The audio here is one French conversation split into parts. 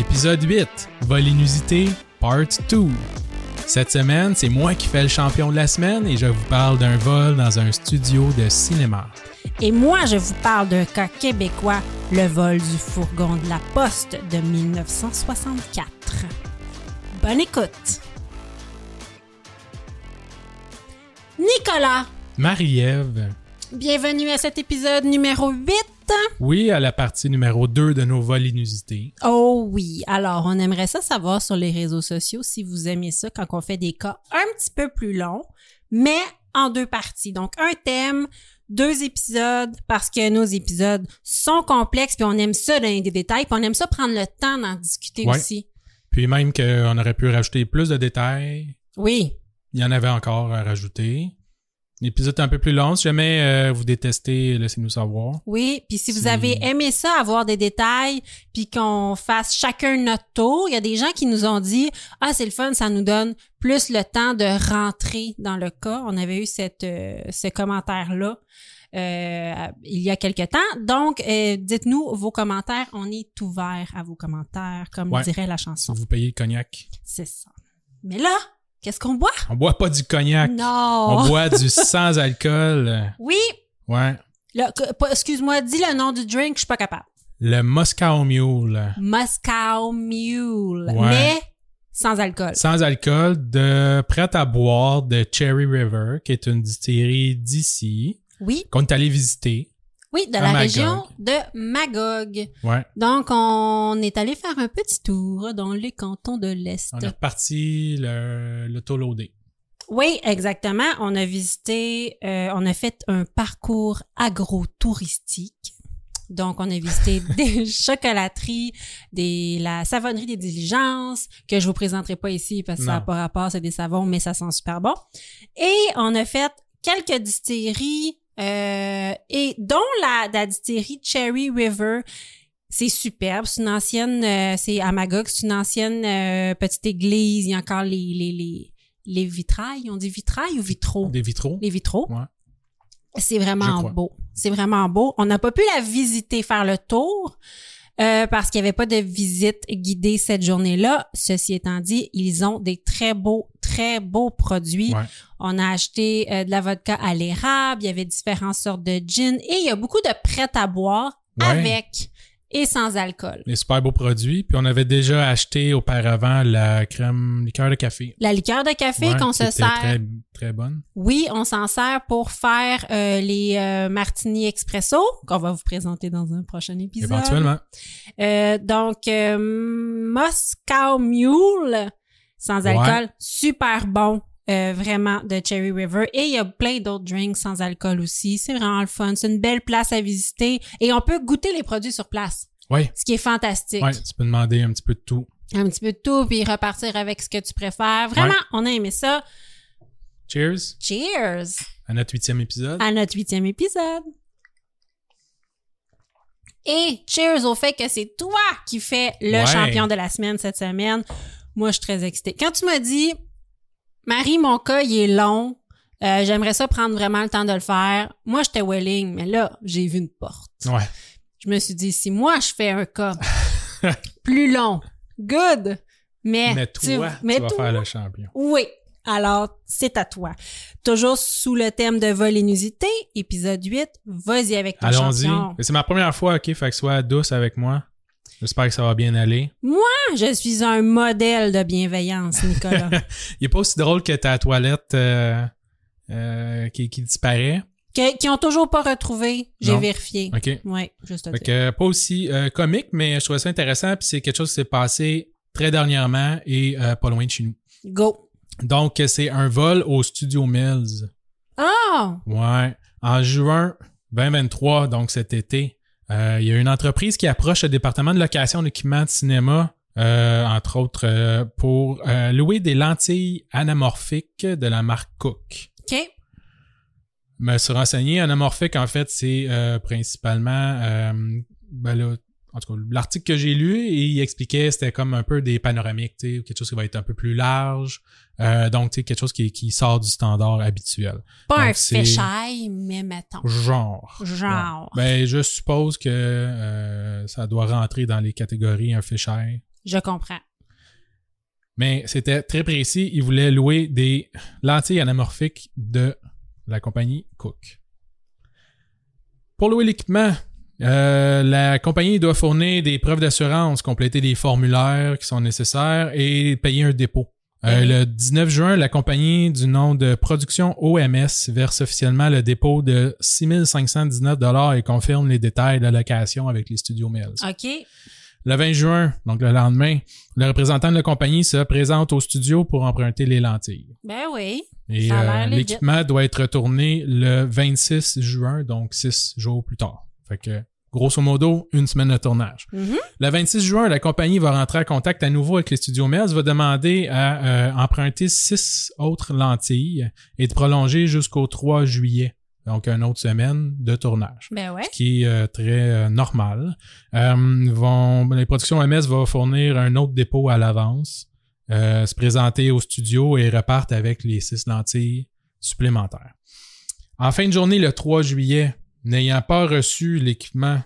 Épisode 8, Vol inusité, Part 2. Cette semaine, c'est moi qui fais le champion de la semaine et je vous parle d'un vol dans un studio de cinéma. Et moi, je vous parle d'un cas québécois, le vol du fourgon de la Poste de 1964. Bonne écoute. Nicolas, Marie-Ève, bienvenue à cet épisode numéro 8. Oui, à la partie numéro 2 de nos vols inusités. Oh oui, alors on aimerait ça savoir sur les réseaux sociaux si vous aimez ça quand on fait des cas un petit peu plus longs, mais en deux parties. Donc un thème, deux épisodes parce que nos épisodes sont complexes puis on aime ça donner des détails puis on aime ça prendre le temps d'en discuter Ouais. aussi. Puis même qu'on aurait pu rajouter plus de détails, Oui, il y en avait encore à rajouter. L'épisode est un peu plus long. Si jamais euh, vous détestez, laissez-nous savoir. oui, puis si vous avez aimé ça avoir des détails puis qu'on fasse chacun notre tour, il y a des gens qui nous ont dit "Ah, c'est le fun, ça nous donne plus le temps de rentrer dans le cas." On avait eu cette euh, ce commentaire là il y a quelque temps. Donc euh, dites-nous vos commentaires, on est ouvert à vos commentaires comme Ouais. dirait la chanson. vous payez le cognac. C'est ça. Mais là, qu'est-ce qu'on boit? On boit pas du cognac. Non. On boit du sans alcool. Oui, Ouais. excuse-moi, dis le nom du drink, je suis pas capable. Le Moscow Mule. Moscow Mule. Ouais. Mais sans alcool. Sans alcool de prêt à boire de Cherry River, qui est une distillerie d'ici, Oui, qu'on est allé visiter. Oui, de À la Magog. région de Magog. Ouais. Donc, on est allé faire un petit tour dans les cantons de l'Est. On est reparti le, le. Oui, exactement. On a visité, euh, on a fait un parcours agro-touristique. Donc, on a visité des chocolateries, des, la savonnerie des diligences, que je vous présenterai pas ici parce que ça n'a Non. pas rapport, c'est des savons, mais ça sent super bon. Et on a fait quelques distilleries, euh, et dont la, la distillerie Cherry River. C'est superbe. C'est une ancienne, euh, c'est à Magog, c'est une ancienne euh, petite église. Il y a encore les, les, les, les vitrailles. On dit vitrailles ou vitraux? Des vitraux. Les vitraux. Ouais. C'est vraiment beau. C'est vraiment beau. On n'a pas pu la visiter, faire le tour, euh, parce qu'il n'y avait pas de visite guidée cette journée-là. Ceci étant dit, ils ont des très beaux, très beaux produits. Ouais. On a acheté euh, de la vodka à l'érable, il y avait différentes sortes de gin et il y a beaucoup de prêt à boire Ouais. avec et sans alcool. Des super beaux produits. Puis on avait déjà acheté auparavant la crème liqueur de café. La liqueur de café Ouais, qu'on se sert. Très, très bonne. Oui, on s'en sert pour faire euh, les euh, martini expresso qu'on va vous présenter dans un prochain épisode. Éventuellement. Euh, donc Moscow Mule sans Ouais. alcool, super bon. euh, vraiment de Cherry River et il y a plein d'autres drinks sans alcool aussi. C'est vraiment le fun. C'est une belle place à visiter et on peut goûter les produits sur place, Ouais. ce qui est fantastique. Ouais, tu peux demander un petit peu de tout. Un petit peu de tout puis repartir avec ce que tu préfères. Vraiment, Ouais. on a aimé ça. Cheers Cheers à notre huitième épisode. à notre huitième épisode. Et cheers au fait que c'est toi qui fais le Ouais. champion de la semaine cette semaine. Moi, je suis très excitée. Quand tu m'as dit, Marie, mon cas, il est long, euh, j'aimerais ça prendre vraiment le temps de le faire. Moi, j'étais willing, mais là, j'ai vu une porte. Ouais. Je me suis dit, si moi, je fais un cas plus long, good. Mais, Mais toi, tu, mais vas toi, faire le champion. oui. Alors, c'est à toi. Toujours sous le thème de vol inusité, épisode 8, vas-y avec ton Allons-y. C'est ma première fois, ok? Fait que sois douce avec moi. J'espère que ça va bien aller. Ah, Je suis un modèle de bienveillance, Nicolas. Il est pas aussi drôle que ta toilette euh, euh, qui, qui disparaît. Que- qui ont toujours pas retrouvé, j'ai vérifié. OK? Oui, juste à Fait dire. que pas aussi euh, comique, mais je trouvais ça intéressant. Puis c'est quelque chose qui s'est passé très dernièrement et euh, pas loin de chez nous. Go. Donc, c'est un vol au Studio Mills. Ah! Ouais. En juin 2023, donc cet été, euh, il y a une entreprise qui approche le département de location d'équipements de cinéma, euh, entre autres, euh, pour euh, louer des lentilles anamorphiques de la marque Cook. OK. Me suis renseigné, anamorphique, en fait, c'est euh, principalement euh, ben là, en tout cas, l'article que j'ai lu, il expliquait c'était comme un peu des panoramiques, tu sais, quelque chose qui va être un peu plus large. Euh, donc, tu sais, quelque chose qui, qui sort du standard habituel. Pas Donc, un fisheye, mais mettons. Genre. Genre. Ouais. Ben, je suppose que euh, ça doit rentrer dans les catégories un fisheye. Je comprends. Mais c'était très précis. Ils voulaient louer des lentilles anamorphiques de la compagnie Cook. Pour louer l'équipement, euh, la compagnie doit fournir des preuves d'assurance, compléter des formulaires qui sont nécessaires et payer un dépôt. Euh, Mhm. Le 19 juin, la compagnie du nom de Production OMS verse officiellement le dépôt de 6519 dollars et confirme les détails de la location avec les studios Mills. OK. Le 20 juin, donc le lendemain, le représentant de la compagnie se présente au studio pour emprunter les lentilles. Ben oui. Et euh, l'équipement doit être retourné le 26 juin, donc six jours plus tard. Fait que, grosso modo, une semaine de tournage. Mhm. Le 26 juin, la compagnie va rentrer en contact à nouveau avec les studios Mills, va demander à euh, emprunter six autres lentilles et de prolonger jusqu'au 3 juillet. Donc, une autre semaine de tournage Ben ouais. ce qui est euh, très euh, normal. Vont, les productions MS vont fournir un autre dépôt à l'avance, se présenter au studio et repartent avec les six lentilles supplémentaires. En fin de journée, le 3 juillet, n'ayant pas reçu l'équipement,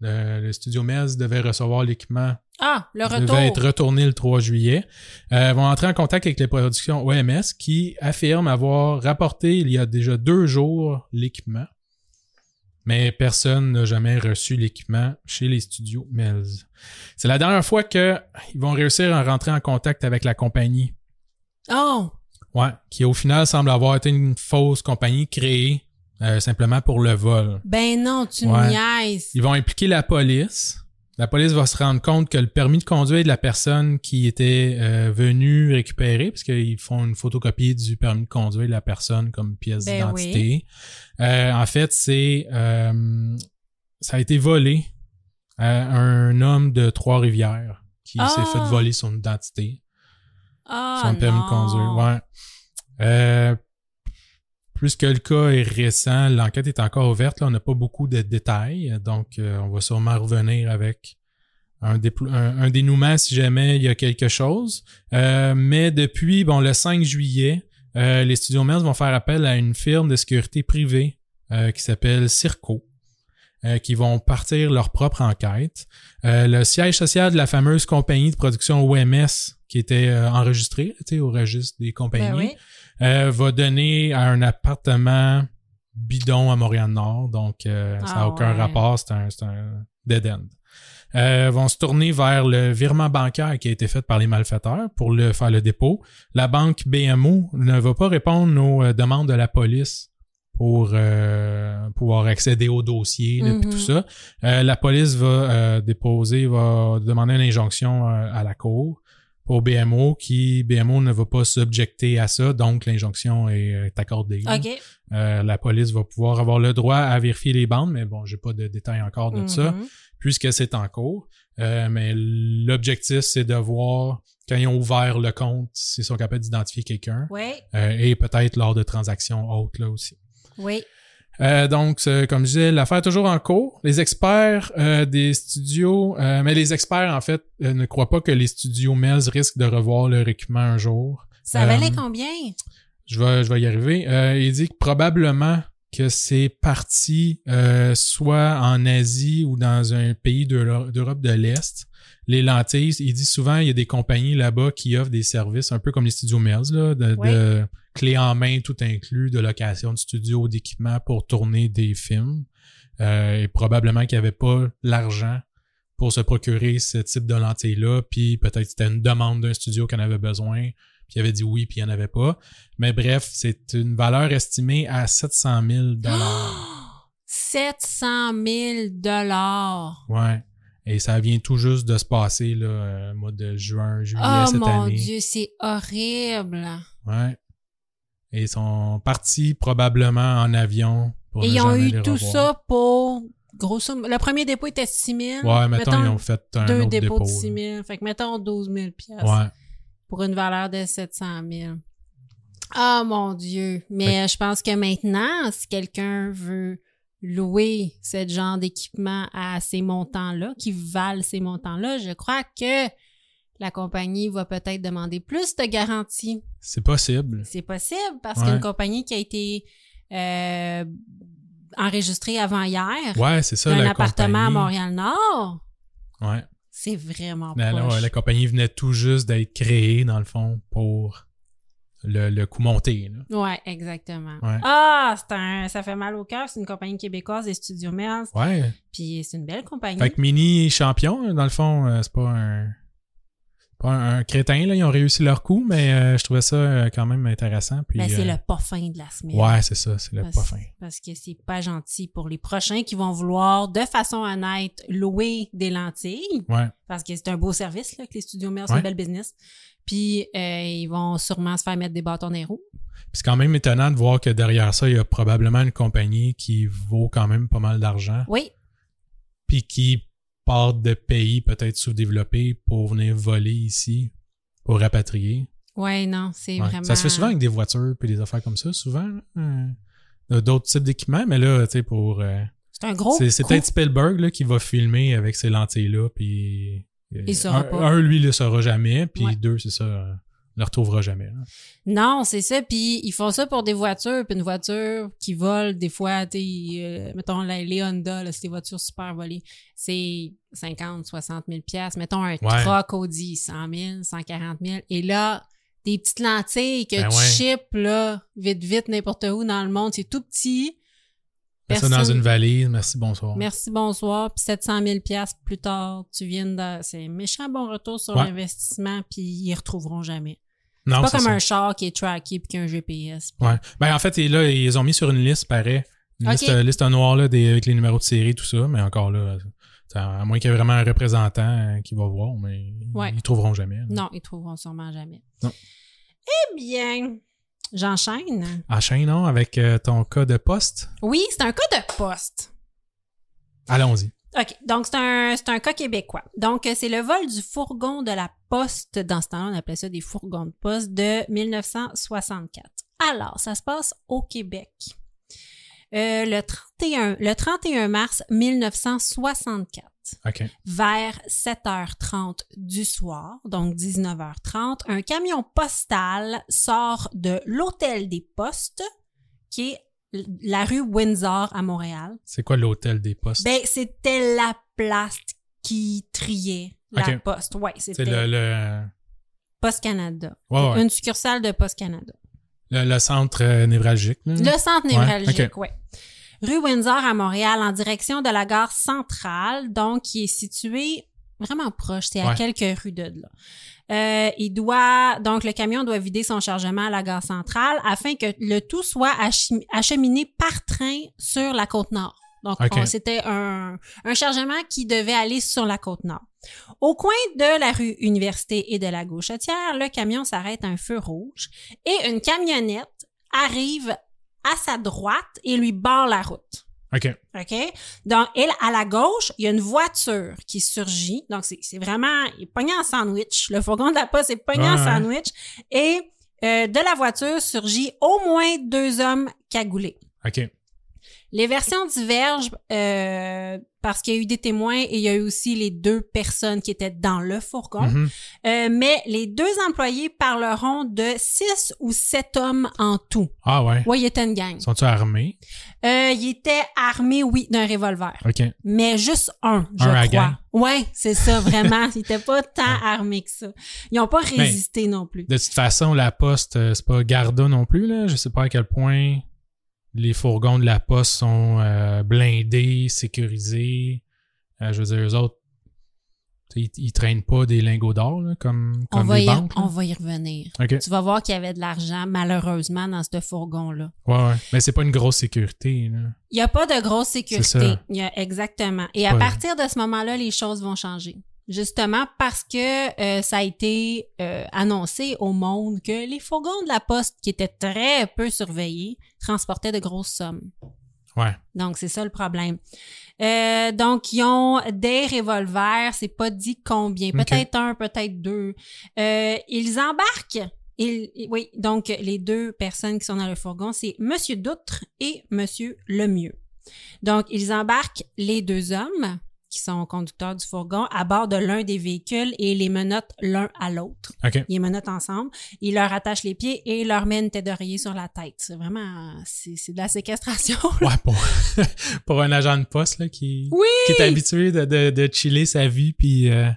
le studio MES devait recevoir l'équipement Ah, le devait retour. être retourné le 3 juillet, euh, vont entrer en contact avec les productions OMS qui affirment avoir rapporté il y a déjà deux jours l'équipement, mais personne n'a jamais reçu l'équipement chez les studios Mills. C'est la dernière fois qu'ils vont réussir à rentrer en contact avec la compagnie, Oh! ouais, qui au final semble avoir été une fausse compagnie créée euh, simplement pour le vol. Ben non, tu Ouais. me niaises. Ils vont impliquer la police. La police va se rendre compte que le permis de conduire de la personne qui était euh, venue récupérer, parce qu'ils font une photocopie du permis de conduire de la personne comme pièce Ben d'identité. Euh, en fait, c'est euh, ça a été volé à un homme de Trois-Rivières qui Ah! s'est fait voler son identité, Ah, son permis de conduire. Ouais. Euh, plus que le cas est récent, l'enquête est encore ouverte. Là, on n'a pas beaucoup de détails, donc euh, on va sûrement revenir avec un, dénouement si jamais il y a quelque chose. Euh, mais depuis bon le 5 juillet, euh, les studios Mills vont faire appel à une firme de sécurité privée qui s'appelle Circo. qui vont partir leur propre enquête. Le siège social de la fameuse compagnie de production OMS qui était enregistrée tu au registre des compagnies Ben. Euh, va donner à un appartement bidon à Montréal-Nord. Donc, euh, ça n'a Ah aucun ouais. rapport. C'est un, un dead end. Euh, vont se tourner vers le virement bancaire qui a été fait par les malfaiteurs pour le faire le dépôt. La banque BMO ne va pas répondre aux euh, demandes de la police pour euh, pouvoir accéder au dossier Mhm. tout ça. Euh, la police va euh, déposer, va demander une injonction euh, à la cour pour BMO qui BMO ne va pas s'objecter à ça, donc l'injonction est, est accordée. Euh, la police va pouvoir avoir le droit à vérifier les bandes, mais bon, j'ai pas de détails encore de ça, Mhm. puisque c'est en cours. Euh, mais l'objectif, c'est de voir quand ils ont ouvert le compte, s'ils sont capables d'identifier quelqu'un, Oui, euh, et peut-être lors de transactions autres là aussi. oui. Euh, donc, comme je disais, l'affaire est toujours en cours. Les experts euh, des studios, euh, mais les experts, en fait, euh, ne croient pas que les studios Melz risquent de revoir leur équipement un jour. Ça Euh, valait combien? Je vais, je vais y arriver. Euh, il dit que probablement que c'est parti euh, soit en Asie ou dans un pays d'Euro- d'Europe de l'Est. Les lentilles, il dit souvent il y a des compagnies là-bas qui offrent des services un peu comme les studios Mills, là, de, Ouais. de clés en main tout inclus, de location de studio, d'équipement pour tourner des films. Euh, et probablement qu'il n'y avait pas l'argent pour se procurer ce type de lentilles-là, puis peut-être c'était une demande d'un studio qui en avait besoin, puis il avait dit oui, puis il n'y en avait pas. Mais bref, c'est une valeur estimée à 700 000 dollars. 700 000 dollars. Ouais. Et ça vient tout juste de se passer, là, euh, mois de juin, juillet Oh cette mon année. Dieu, c'est horrible. Ouais. Et ils sont partis probablement en avion pour Et ils ont eu tout revoir. ça pour, grosso modo, le premier dépôt était 6 000. Ouais, mettons, ils ont fait un deux autre dépôts dépôt. de 6 là. 000. Fait que mettons 12 000 piastres Ouais. pour une valeur de 700 000. Ah, mon Dieu. Mais je pense que maintenant, si quelqu'un veut louer ce genre d'équipement à ces montants-là, qui valent ces montants-là, je crois que la compagnie va peut-être demander plus de garantie. C'est possible. C'est possible parce Ouais. qu'une compagnie qui a été euh, enregistrée avant hier, Ouais, c'est ça, la appartement à. Montréal-Nord, Ouais. c'est vraiment la- proche. ouais, la compagnie venait tout juste d'être créée, dans le fond, pour le, le coup monté. Là. Ouais, exactement. Ouais. Ah, c'est un, ça fait mal au cœur. C'est une compagnie québécoise des Studios Mills. Ouais. Puis c'est une belle compagnie. Fait que mini champion, dans le fond, euh, c'est pas un. Pas un, un crétin, là. Ils ont réussi leur coup, mais euh, je trouvais ça euh, quand même intéressant. Puis, Ben, c'est euh, le pas fin de la semaine. Ouais, c'est ça, c'est le Parce, pas fin. parce que c'est pas gentil pour les prochains qui vont vouloir, de façon honnête, louer des lentilles. Ouais. Parce que c'est un beau service, là, que les Studios Mills, c'est Ouais. un bel business. Puis ils vont sûrement se faire mettre des bâtons dans les roues. Puis c'est quand même étonnant de voir que derrière ça, il y a probablement une compagnie qui vaut quand même pas mal d'argent, Oui, puis qui part de pays peut-être sous-développés pour venir voler ici, pour rapatrier. ouais, non, c'est Ouais. vraiment... Ça se fait souvent avec des voitures puis des affaires comme ça, souvent. hein. Euh, D'autres types d'équipements, mais là, tu sais, pour. euh, C'est un gros c'est peut-être Spielberg là, qui va filmer avec ces lentilles-là, puis. euh, Il saura un, pas. un, lui, il le saura jamais, puis Ouais. deux, c'est ça, le retrouvera jamais. là. Non, c'est ça. Puis ils font ça pour des voitures. Puis une voiture qui vole, des fois, tu sais, euh, mettons la- les Honda, là, c'est des voitures super volées. C'est 50, 60 000 piastres. Mettons un Ouais. truck Audi, 100 000, 140 000. Et là, des petites lentilles que Ben tu ouais. ships, là, vite, vite, n'importe où dans le monde. C'est tout petit. Ça dans Personne- une valise, merci, bonsoir. Merci, bonsoir. Puis 700 000 piastres plus tard, tu viens de... C'est un méchant bon retour sur Ouais. l'investissement, puis ils retrouveront jamais. non, C'est pas comme ça. un char qui est tracké puis qui a un GPS. Ouais. Ben, en fait, là, ils ont mis sur une liste, pareil. Une liste, liste noire là, des, avec les numéros de série, tout ça, mais encore là, à moins qu'il y ait vraiment un représentant euh, qui va voir, mais Ouais. ils trouveront jamais. là. Non, ils trouveront sûrement jamais. Non. Eh bien, j'enchaîne. Enchaînons avec euh, ton cas de poste? Oui, c'est un cas de poste. Allons-y. OK, donc c'est un, c'est un cas québécois. Donc, euh, c'est le vol du fourgon de la poste. Dans ce temps-là, on appelait ça des fourgons de poste de 1964. Alors, ça se passe au Québec. Euh, le, 31, le 31 mars 1964. OK. vers 7h30 du soir, donc 19h30, un camion postal sort de l'hôtel des postes, qui est la rue Windsor à Montréal. C'est quoi l'hôtel des postes? Ben, c'était la place qui triait la poste. Ouais, c'est c'était le, le, Poste Canada. ouais, ouais. Une succursale de Poste Canada. Le, le centre euh, névralgique. là. Le centre névralgique, ok. ouais. Rue Windsor à Montréal, en direction de la gare centrale, donc qui est située vraiment proche, c'est à Ouais. quelques rues de là. Euh, il doit donc le camion doit vider son chargement à la gare centrale afin que le tout soit acheminé par train sur la côte nord. Donc c'était un, un chargement qui devait aller sur la côte nord. Au coin de la rue Université et de la Gauchetière, le camion s'arrête à un feu rouge et une camionnette arrive à sa droite et lui barre la route. OK. OK? Donc, elle, à la gauche, il y a une voiture qui surgit. Donc, c'est vraiment, il est pogné en sandwich. Le fourgon de la poste est pogné Ouais, sandwich. Et euh, de la voiture surgit au moins deux hommes cagoulés. OK. Les versions divergent euh, parce qu'il y a eu des témoins et il y a eu aussi les deux personnes qui étaient dans le fourgon. Mhm. Euh, mais les deux employés parleront de six ou sept hommes en tout. Ah ouais. Ouais, il était une gang. Sont-ils armés? Euh, il était armé, oui, d'un revolver. OK. Mais juste un, je Un à crois. gang? Ouais, c'est ça, vraiment. il était pas tant armé que ça. Ils ont pas Ben, résisté non plus. De toute façon, la poste, euh, c'est pas Garda non plus, là. Je sais pas à quel point les fourgons de la poste sont euh, blindés, sécurisés. Euh, je veux dire, eux autres, ils, ils traînent pas des lingots d'or, là, comme, On va, les y, banques. là. on va y revenir. Tu vas voir qu'il y avait de l'argent, malheureusement, dans ce fourgon-là. Ouais, ouais. Mais c'est pas une grosse sécurité, là. Il n'y a pas de grosse sécurité. ça. Il y a, exactement. Et à Ouais. partir de ce moment-là, les choses vont changer. Justement parce que euh, ça a été euh, annoncé au monde que les fourgons de la poste, qui étaient très peu surveillés, transportaient de grosses sommes. Ouais. Donc, c'est ça le problème. Euh, donc, ils ont des revolvers, c'est pas dit combien, peut-être un, peut-être deux. Euh, ils embarquent. Ils, oui, donc les deux personnes qui sont dans le fourgon, c'est Monsieur Doutre et Monsieur Lemieux. Donc, ils embarquent les deux hommes qui sont conducteurs du fourgon à bord de l'un des véhicules et les menottent l'un à l'autre. Ils les menottent ensemble, ils leur attachent les pieds et leur mettent une tête d'oreiller sur la tête. C'est vraiment, c'est de la séquestration. Ouais, pour, pour un agent de poste, là, qui, Oui! qui est habitué de, de, de chiller sa vie, puis euh,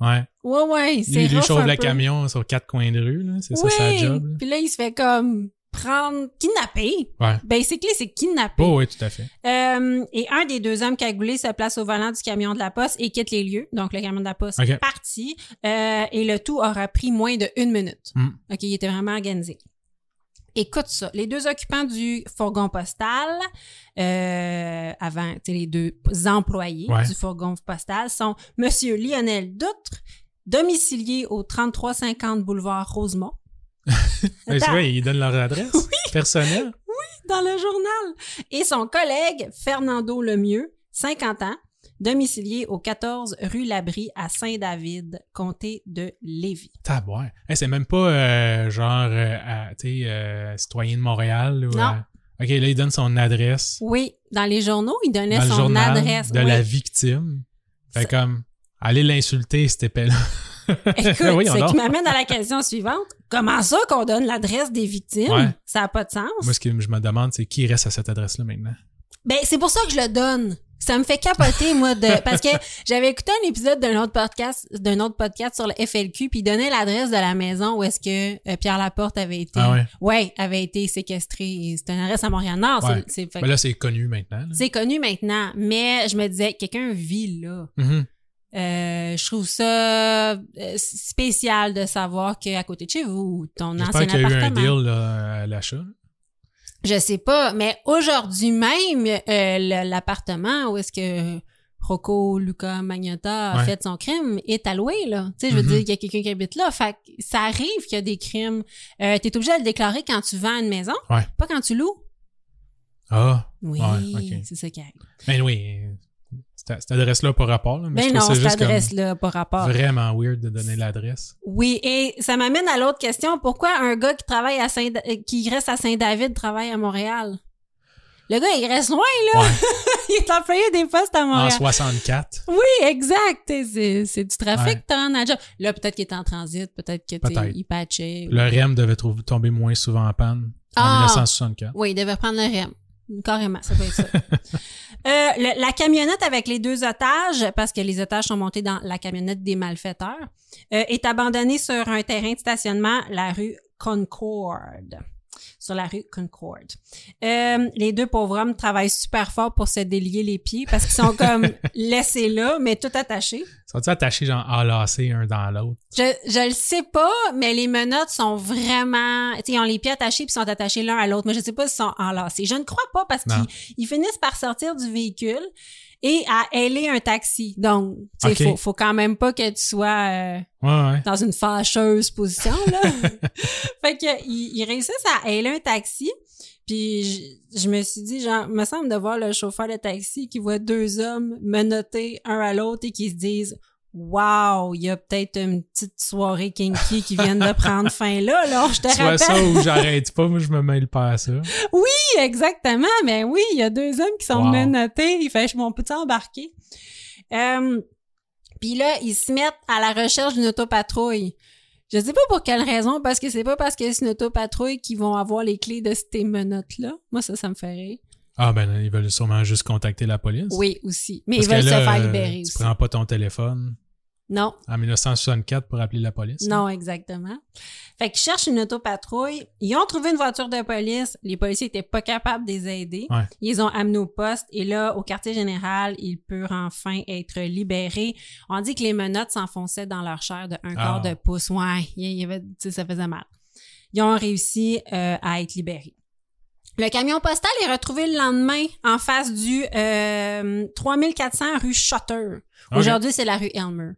ouais. Ouais, ouais, c'est rough chauffe le camion sur quatre coins de rue, là. C'est ça sa job. Puis là, il se fait comme prendre, kidnapper. Ouais. Basically, c'est kidnapper. Oh, oui, tout à fait. Euh, et un des deux hommes cagoulés se place au volant du camion de la poste et quitte les lieux. Donc, le camion de la poste est parti. Euh, et le tout aura pris moins de une minute. Mm. OK, il était vraiment organisé. Écoute ça. Les deux occupants du fourgon postal, euh, avant, tu sais, les deux employés Ouais. du fourgon postal sont Monsieur Lionel Doutre, domicilié au 3350 boulevard Rosemont. Attends. vois, ils donnent leur adresse personnelle. dans le journal. Et son collègue, Fernando Lemieux, 50 ans, domicilié au 14 rue Labrie à Saint-David, comté de Lévis. Tabouin. Hey, c'est même pas euh, genre, euh, à- tu sais, euh, citoyen de Montréal. Ou, Non. euh, OK, là, il donne son adresse Oui, dans les journaux, il donnait dans le son journal adresse. de Oui. la victime. Fait Ça- comme, allez l'insulter, cet épais-là. Écoute, Oui, ce qui m'amène à la question suivante. Comment ça qu'on donne l'adresse des victimes? Ouais. Ça n'a pas de sens. Moi, ce que je me demande, c'est qui reste à cette adresse-là maintenant? Ben, c'est pour ça que je le donne. Ça me fait capoter, moi, de, parce que j'avais écouté un épisode d'un autre podcast, d'un autre podcast sur le FLQ, puis il donnait l'adresse de la maison où est-ce que euh, Pierre Laporte avait été, Ah ouais? ouais, avait été séquestré. C'est une adresse à Montréal-Nord. Ouais. C'est, c'est, fait- Ben là, c'est connu maintenant. là. c'est connu maintenant, mais je me disais, quelqu'un vit là. Mhm. Euh, je trouve ça euh, spécial de savoir qu'à côté de chez vous, ton ancien J'espère qu'il y a eu un appartement. deal là, à l'achat. Je sais pas, mais aujourd'hui même, euh, l'appartement où est-ce que Rocco Luca Magnotta a Ouais. fait son crime est alloué, là. Tu sais, je veux Mhm. dire, il y a quelqu'un qui habite là. Fait que ça arrive qu'il y a des crimes. Euh, T'es obligé de le déclarer quand tu vends une maison, Ouais. pas quand tu loues. Ah, Oui, Ouais, c'est ça qui arrive. ben oui. Cette, adresse-là, pas rapport. Là, mais Ben non, cette adresse-là, par rapport. vraiment weird de donner l'adresse. Oui, et ça m'amène à l'autre question. Pourquoi un gars qui travaille à Saint, euh, qui reste à Saint-David travaille à Montréal? Le gars, il reste loin, là. Ouais. il est employé des postes à en Montréal. 64. Oui, exact. C'est, du trafic Ouais. en job. Là, peut-être qu'il est en transit, peut-être que t'es, il patchait. Le REM devait tomber moins souvent en panne en Ah! 1964. Oui, il devait prendre le REM. Carrément, ça peut être ça. Euh, le- la camionnette avec les deux otages, parce que les otages sont montés dans la camionnette des malfaiteurs, euh, est abandonnée sur un terrain de stationnement, la rue Concord. Sur la rue Concord. Euh, les deux pauvres hommes travaillent super fort pour se délier les pieds parce qu'ils sont comme laissés là, mais tout attachés. Sont-ils attachés, genre, enlacés un dans l'autre? Je, je le sais pas, mais les menottes sont vraiment, tu ils ont les pieds attachés puis sont attachés l'un à l'autre. Mais je sais pas s'ils sont enlacés. Je ne crois pas parce qu'ils ils finissent par sortir du véhicule et à ailer un taxi. Donc, tu sais, Ok. faut, faut quand même pas que tu sois euh, Ouais, ouais. dans une fâcheuse position, là. fait que, ils, ils réussissent à ailer un taxi. Puis je, je me suis dit, genre, me semble de voir le chauffeur de taxi qui voit deux hommes menottés un à l'autre et qui se disent wow, il y a peut-être une petite soirée kinky qui vient de prendre fin là, alors je te Soit rappelle. ça ou j'arrête pas, moi je me mêle pas à ça. Oui, exactement. Mais oui, il y a deux hommes qui sont Wow. menottés. Il fait, mon petit embarqué. Euh, Puis là, ils se mettent à la recherche d'une autopatrouille. Je sais pas pour quelle raison, parce que c'est pas parce que c'est une autopatrouille qu'ils vont avoir les clés de ces menottes-là. Moi, ça, ça me fait rire. Ah ben ils veulent sûrement juste contacter la police. Oui, aussi. Mais Parce ils veulent là, se faire libérer Tu aussi. prends pas ton téléphone Non, en 1964 pour appeler la police. non, exactement. Fait qu'ils cherchent une autopatrouille. Ils ont trouvé une voiture de police. Les policiers étaient pas capables de les aider. Ouais. Ils ont amené au poste. Et là, au quartier général, ils peuvent enfin être libérés. On dit que les menottes s'enfonçaient dans leur chair de un Ah. quart de pouce. Ouais, il y avait, ça faisait mal. Ils ont réussi euh, à être libérés. Le camion postal est retrouvé le lendemain en face du euh, 3400 rue Shutter. Ok. Aujourd'hui, c'est la rue Elmer.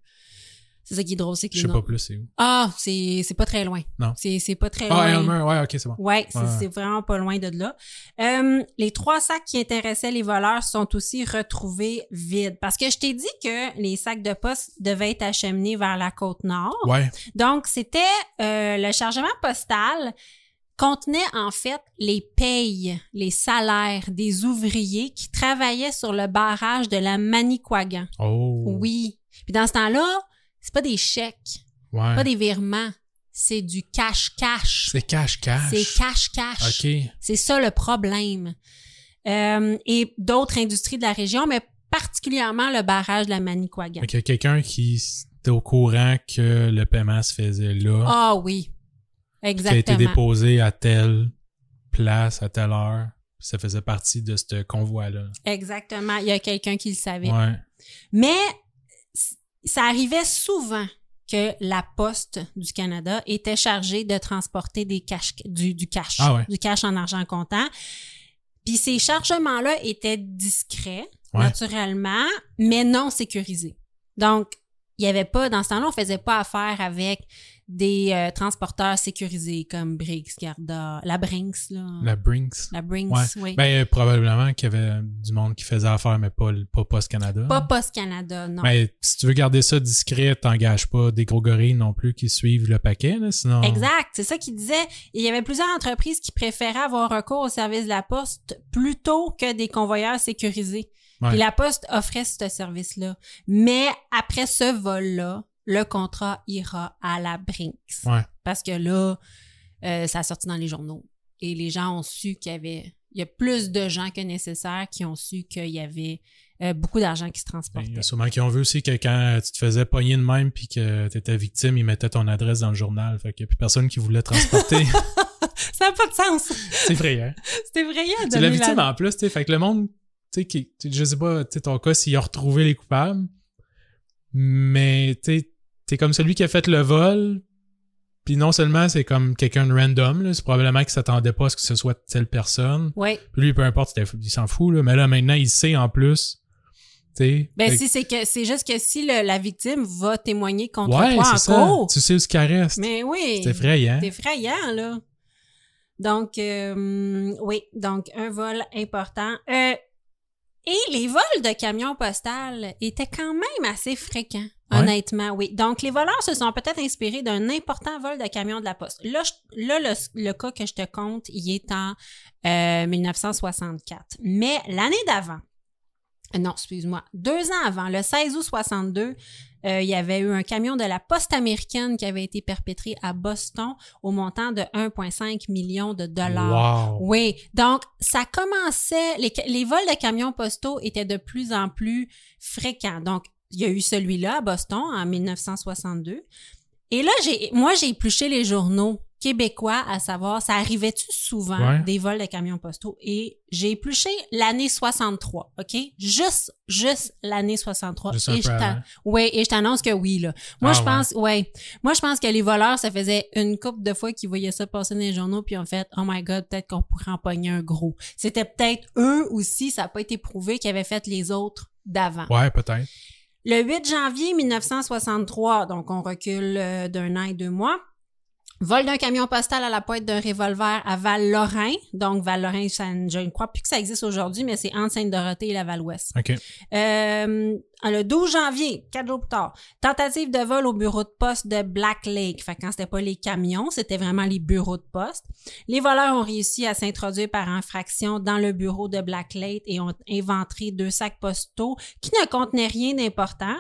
C'est ça qui est drôle, c'est que Je sais pas plus c'est où. ah, c'est c'est pas très loin. Non. C'est c'est pas très Ah, loin. Elmer, ouais, ok, c'est bon. Ouais, c'est Ouais. c'est vraiment pas loin de là. Euh, les trois sacs qui intéressaient les voleurs sont aussi retrouvés vides. Parce que je t'ai dit que les sacs de poste devaient être acheminés vers la côte nord. Ouais. Donc, c'était euh, le chargement postal contenait en fait les payes, les salaires des ouvriers qui travaillaient sur le barrage de la Manicouagan. Oh. Oui. Puis dans ce temps-là, c'est pas des chèques, Ouais. pas des virements, c'est du cash-cash. C'est cash-cash. C'est cash-cash. Ok. C'est ça le problème. Euh, et d'autres industries de la région, mais particulièrement le barrage de la Manicouagan. Qu'il y a quelqu'un qui était au courant que le paiement se faisait là. Ah oui, qui a été exactement. déposé à telle place, à telle heure. Ça faisait partie de ce convoi-là. Exactement. Il y a quelqu'un qui le savait. Ouais. Mais ça arrivait souvent que la Poste du Canada était chargée de transporter des cash, du, du cash, Ah ouais. du cash en argent comptant. Puis ces chargements-là étaient discrets, Ouais. naturellement, mais non sécurisés. Donc, il y avait pas, dans ce temps-là, on faisait pas affaire avec des euh, transporteurs sécurisés comme Briggs, Garda, la Brinks, là. La Brinks. La Brinks, Ouais. oui. Ben, euh, probablement qu'il y avait du monde qui faisait affaire, mais pas, le- pas Post Canada. pas Post Canada, non. Mais si tu veux garder ça discret, t'engages pas des gros gorilles non plus qui suivent le paquet, là, sinon. Exact, c'est ça qu'il disait. Il y avait plusieurs entreprises qui préféraient avoir recours au service de la Poste plutôt que des convoyeurs sécurisés. Ouais. Puis la Poste offrait ce service-là. Mais après ce vol-là, le contrat ira à la Brinks. Ouais. Parce que là, euh, ça a sorti dans les journaux. Et les gens ont su qu'il y avait... Il y a plus de gens que nécessaire qui ont su qu'il y avait euh, beaucoup d'argent qui se transportait. Il y a sûrement qui ont vu aussi que quand tu te faisais pogner de même puis que t'étais victime, ils mettaient ton adresse dans le journal. Fait qu'il y a plus personne qui voulait transporter. Ça n'a pas de sens. c'est vrai, hein? C'était effrayant C'est la victime en plus, tu sais. Fait que le monde, tu sais, tu je sais pas, tu sais, ton cas, s'il a retrouvé les coupables, mais tu sais, t'es comme celui qui a fait le vol, puis non seulement c'est comme quelqu'un de random, c'est probablement qu'il s'attendait pas à ce que ce soit telle personne. Oui. Puis lui, peu importe, il s'en fout, là, mais là, maintenant, il sait en plus. Ben Fait si c'est que c'est juste que si le- la victime va témoigner contre ouais, toi en ça. cours, Tu sais où ce qu'il reste. mais oui, C'est effrayant. c'est effrayant là. Donc euh, oui, donc un vol important. Euh, et les vols de camions postales étaient quand même assez fréquents, Ouais. honnêtement, oui. Donc les voleurs se sont peut-être inspirés d'un important vol de camions de la poste. Là, je- là le, le cas que je te compte, il est en euh, 1964. Mais l'année d'avant, euh, non, excuse-moi, deux ans avant, le 16 août 62, euh, il y avait eu un camion de la poste américaine qui avait été perpétré à Boston au montant de 1,5 million de dollars. Wow. Oui, donc ça commençait, les, les vols de camions postaux étaient de plus en plus fréquents. Donc, il y a eu celui-là à Boston en 1962. Et là, j'ai, moi, j'ai épluché les journaux québécois à savoir, ça arrivait-tu souvent Ouais. des vols de camions postaux? Et j'ai épluché l'année 63, OK? Juste, juste l'année 63. Juste et je. Ouais, et je t'annonce que oui, là. Moi, Ah, je pense, ouais. Moi, je pense que les voleurs, ça faisait une couple de fois qu'ils voyaient ça passer dans les journaux, puis ils ont fait, oh my god, peut-être qu'on pourrait en pogner un gros. C'était peut-être eux aussi, ça n'a pas été prouvé, qui avaient fait les autres d'avant. Ouais, peut-être. Le 8 janvier 1963, donc on recule euh, d'un an et deux mois, Vol d'un camion postal à la pointe d'un revolver à Val-Lorrain. Donc, Val-Lorrain, je ne crois plus que ça existe aujourd'hui, mais c'est entre Sainte-Dorothée et la Val-Ouest. OK. Euh, le 12 janvier, quatre jours plus tard, tentative de vol au bureau de poste de Black Lake. Fait que quand c'était pas les camions, c'était vraiment les bureaux de poste. Les voleurs ont réussi à s'introduire par infraction dans le bureau de Black Lake et ont inventé deux sacs postaux qui ne contenaient rien d'important,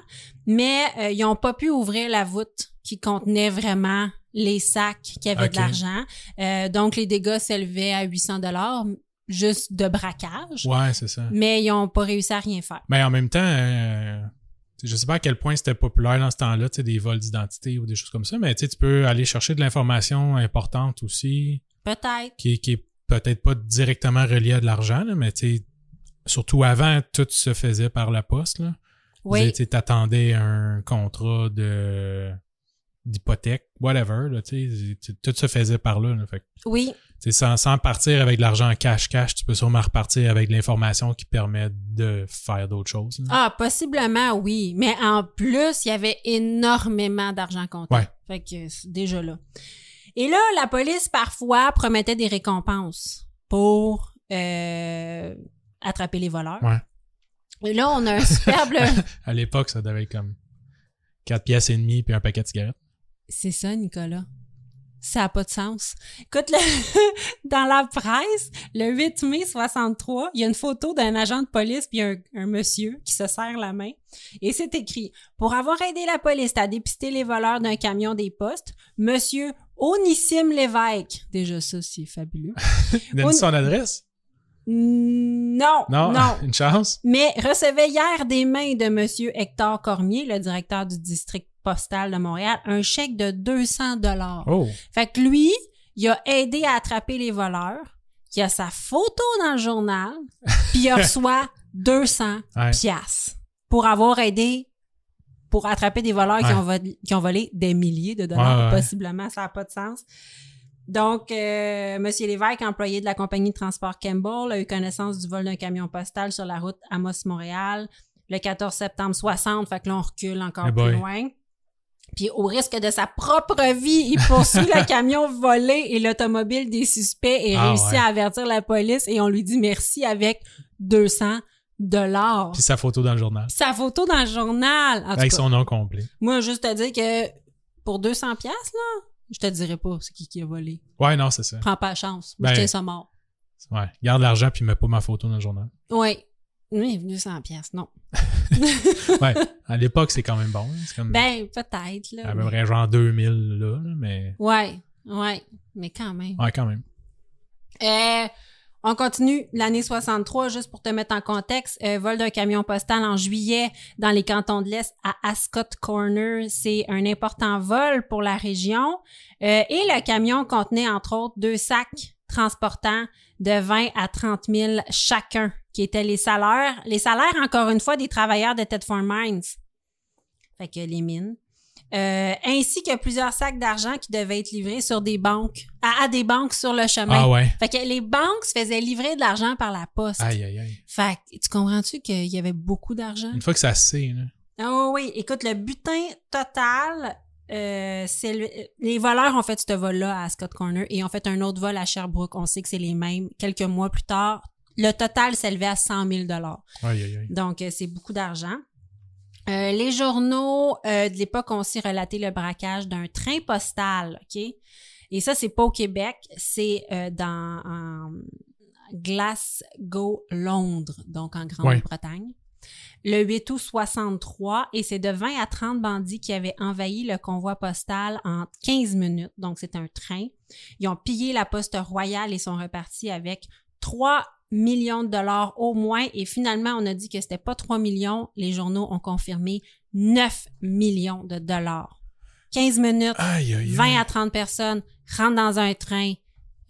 mais euh, ils ont pas pu ouvrir la voûte qui contenait vraiment les sacs qui avaient de l'argent. Euh, donc les dégâts s'élevaient à 800 dollars juste de braquage. Ouais, c'est ça. Mais ils ont pas réussi à rien faire. Mais en même temps, euh, je sais pas à quel point c'était populaire dans ce temps-là, tu sais, des vols d'identité ou des choses comme ça, mais tu peux aller chercher de l'information importante aussi, Peut-être. qui, qui est peut-être pas directement reliée à de l'argent, mais tu sais, surtout avant, tout se faisait par la poste, là. Oui. Tu t'attendais un contrat de d'hypothèque, whatever, là, tu sais, tu- tout se faisait par là, là. Fait Oui. sans, sans partir avec de l'argent cash-cash, tu peux sûrement repartir avec de l'information qui permet de faire d'autres choses. là. Ah, possiblement, oui. Mais en plus, il y avait énormément d'argent compté. Ouais. Fait que c'est déjà là. Et là, la police, parfois, promettait des récompenses pour euh, attraper les voleurs. Ouais. Et là, on a un superbe... À l'époque, ça devait être comme 4 pièces et demie puis un paquet de cigarettes. C'est ça, Nicolas. Ça n'a pas de sens. Écoute, le- dans la presse, le 8 mai 63, il y a une photo d'un agent de police puis un, un monsieur qui se serre la main. Et c'est écrit « Pour avoir aidé la police à dépister les voleurs d'un camion des postes, monsieur Onissime Lévesque. » Déjà ça, c'est fabuleux. Donne On- son adresse? Non, Non? non. Une chance? Mais recevait hier des mains de Monsieur Hector Cormier, le directeur du district postal de Montréal, un chèque de 200 dollars. Oh! Fait que lui, il a aidé à attraper les voleurs, il a sa photo dans le journal, puis il reçoit 200 Ouais. piastres pour avoir aidé pour attraper des voleurs qui, ont volé, qui ont volé des milliers de dollars, Ouais, possiblement, ça n'a pas de sens. Donc, euh, Monsieur Lévesque, employé de la compagnie de transport Campbell, a eu connaissance du vol d'un camion postal sur la route Amos-Montréal le 14 septembre 60. Fait que là, on recule encore Eh plus loin. Puis au risque de sa propre vie, il poursuit le camion volé et l'automobile des suspects et Ah, réussit ouais. à avertir la police et on lui dit merci avec 200 dollars. Puis sa photo dans le journal. Sa photo dans le journal. En tout Avec cas, son nom complet. moi, juste te dire que pour 200 pièces là, je te dirais pas c'est qui qui a volé. Ouais, non, c'est ça. Prends pas la chance. Ben- je tiens ça mort. Ouais. Garde l'argent puis mets pas ma photo dans le journal. Oui. Oui, 200 pièces, non. Ouais. À l'époque, c'est quand même bon. hein. Comme Ben, peut-être, là. à peu près genre 2000 là, là, mais Ouais, ouais. Mais quand même. ouais, quand même. Euh, on continue l'année 63, juste pour te mettre en contexte. Euh, vol d'un camion postal en juillet dans les cantons de l'Est à Ascot Corner. C'est un important vol pour la région. Euh, et le camion contenait, entre autres, deux sacs transportant de 20 à 30 000 chacun, qui étaient les salaires. Les salaires, encore une fois, des travailleurs de Thetford Mines. Fait que les mines. Euh, ainsi que plusieurs sacs d'argent qui devaient être livrés sur des banques, à, à des banques sur le chemin. Ah ouais. Fait que les banques se faisaient livrer de l'argent par la poste. Aïe, aïe, aïe. Fait que, tu comprends-tu qu'il y avait beaucoup d'argent? Une fois que ça sait, là. Ah oui, oui. Écoute, le butin total, euh, c'est le- les voleurs ont fait ce vol-là à Scott Corner et ont fait un autre vol à Sherbrooke. On sait que c'est les mêmes. Quelques mois plus tard, le total s'élevait à 100 000 Aïe, aïe, aïe. donc, euh, c'est beaucoup d'argent. Euh, les journaux euh, de l'époque ont aussi relaté le braquage d'un train postal, OK? Et ça, c'est pas au Québec, c'est euh, dans en Glasgow, Londres, donc en Grande-Bretagne. Le 8 août 63, et c'est de 20 à 30 bandits qui avaient envahi le convoi postal en 15 minutes. Donc, c'est un train. Ils ont pillé la poste royale et sont repartis avec 3 millions de dollars au moins. Et finalement, on a dit que c'était pas 3 millions. Les journaux ont confirmé 9 millions de dollars. 15 minutes, Aïe, aïe, aïe. 20 à 30 personnes rentrent dans un train,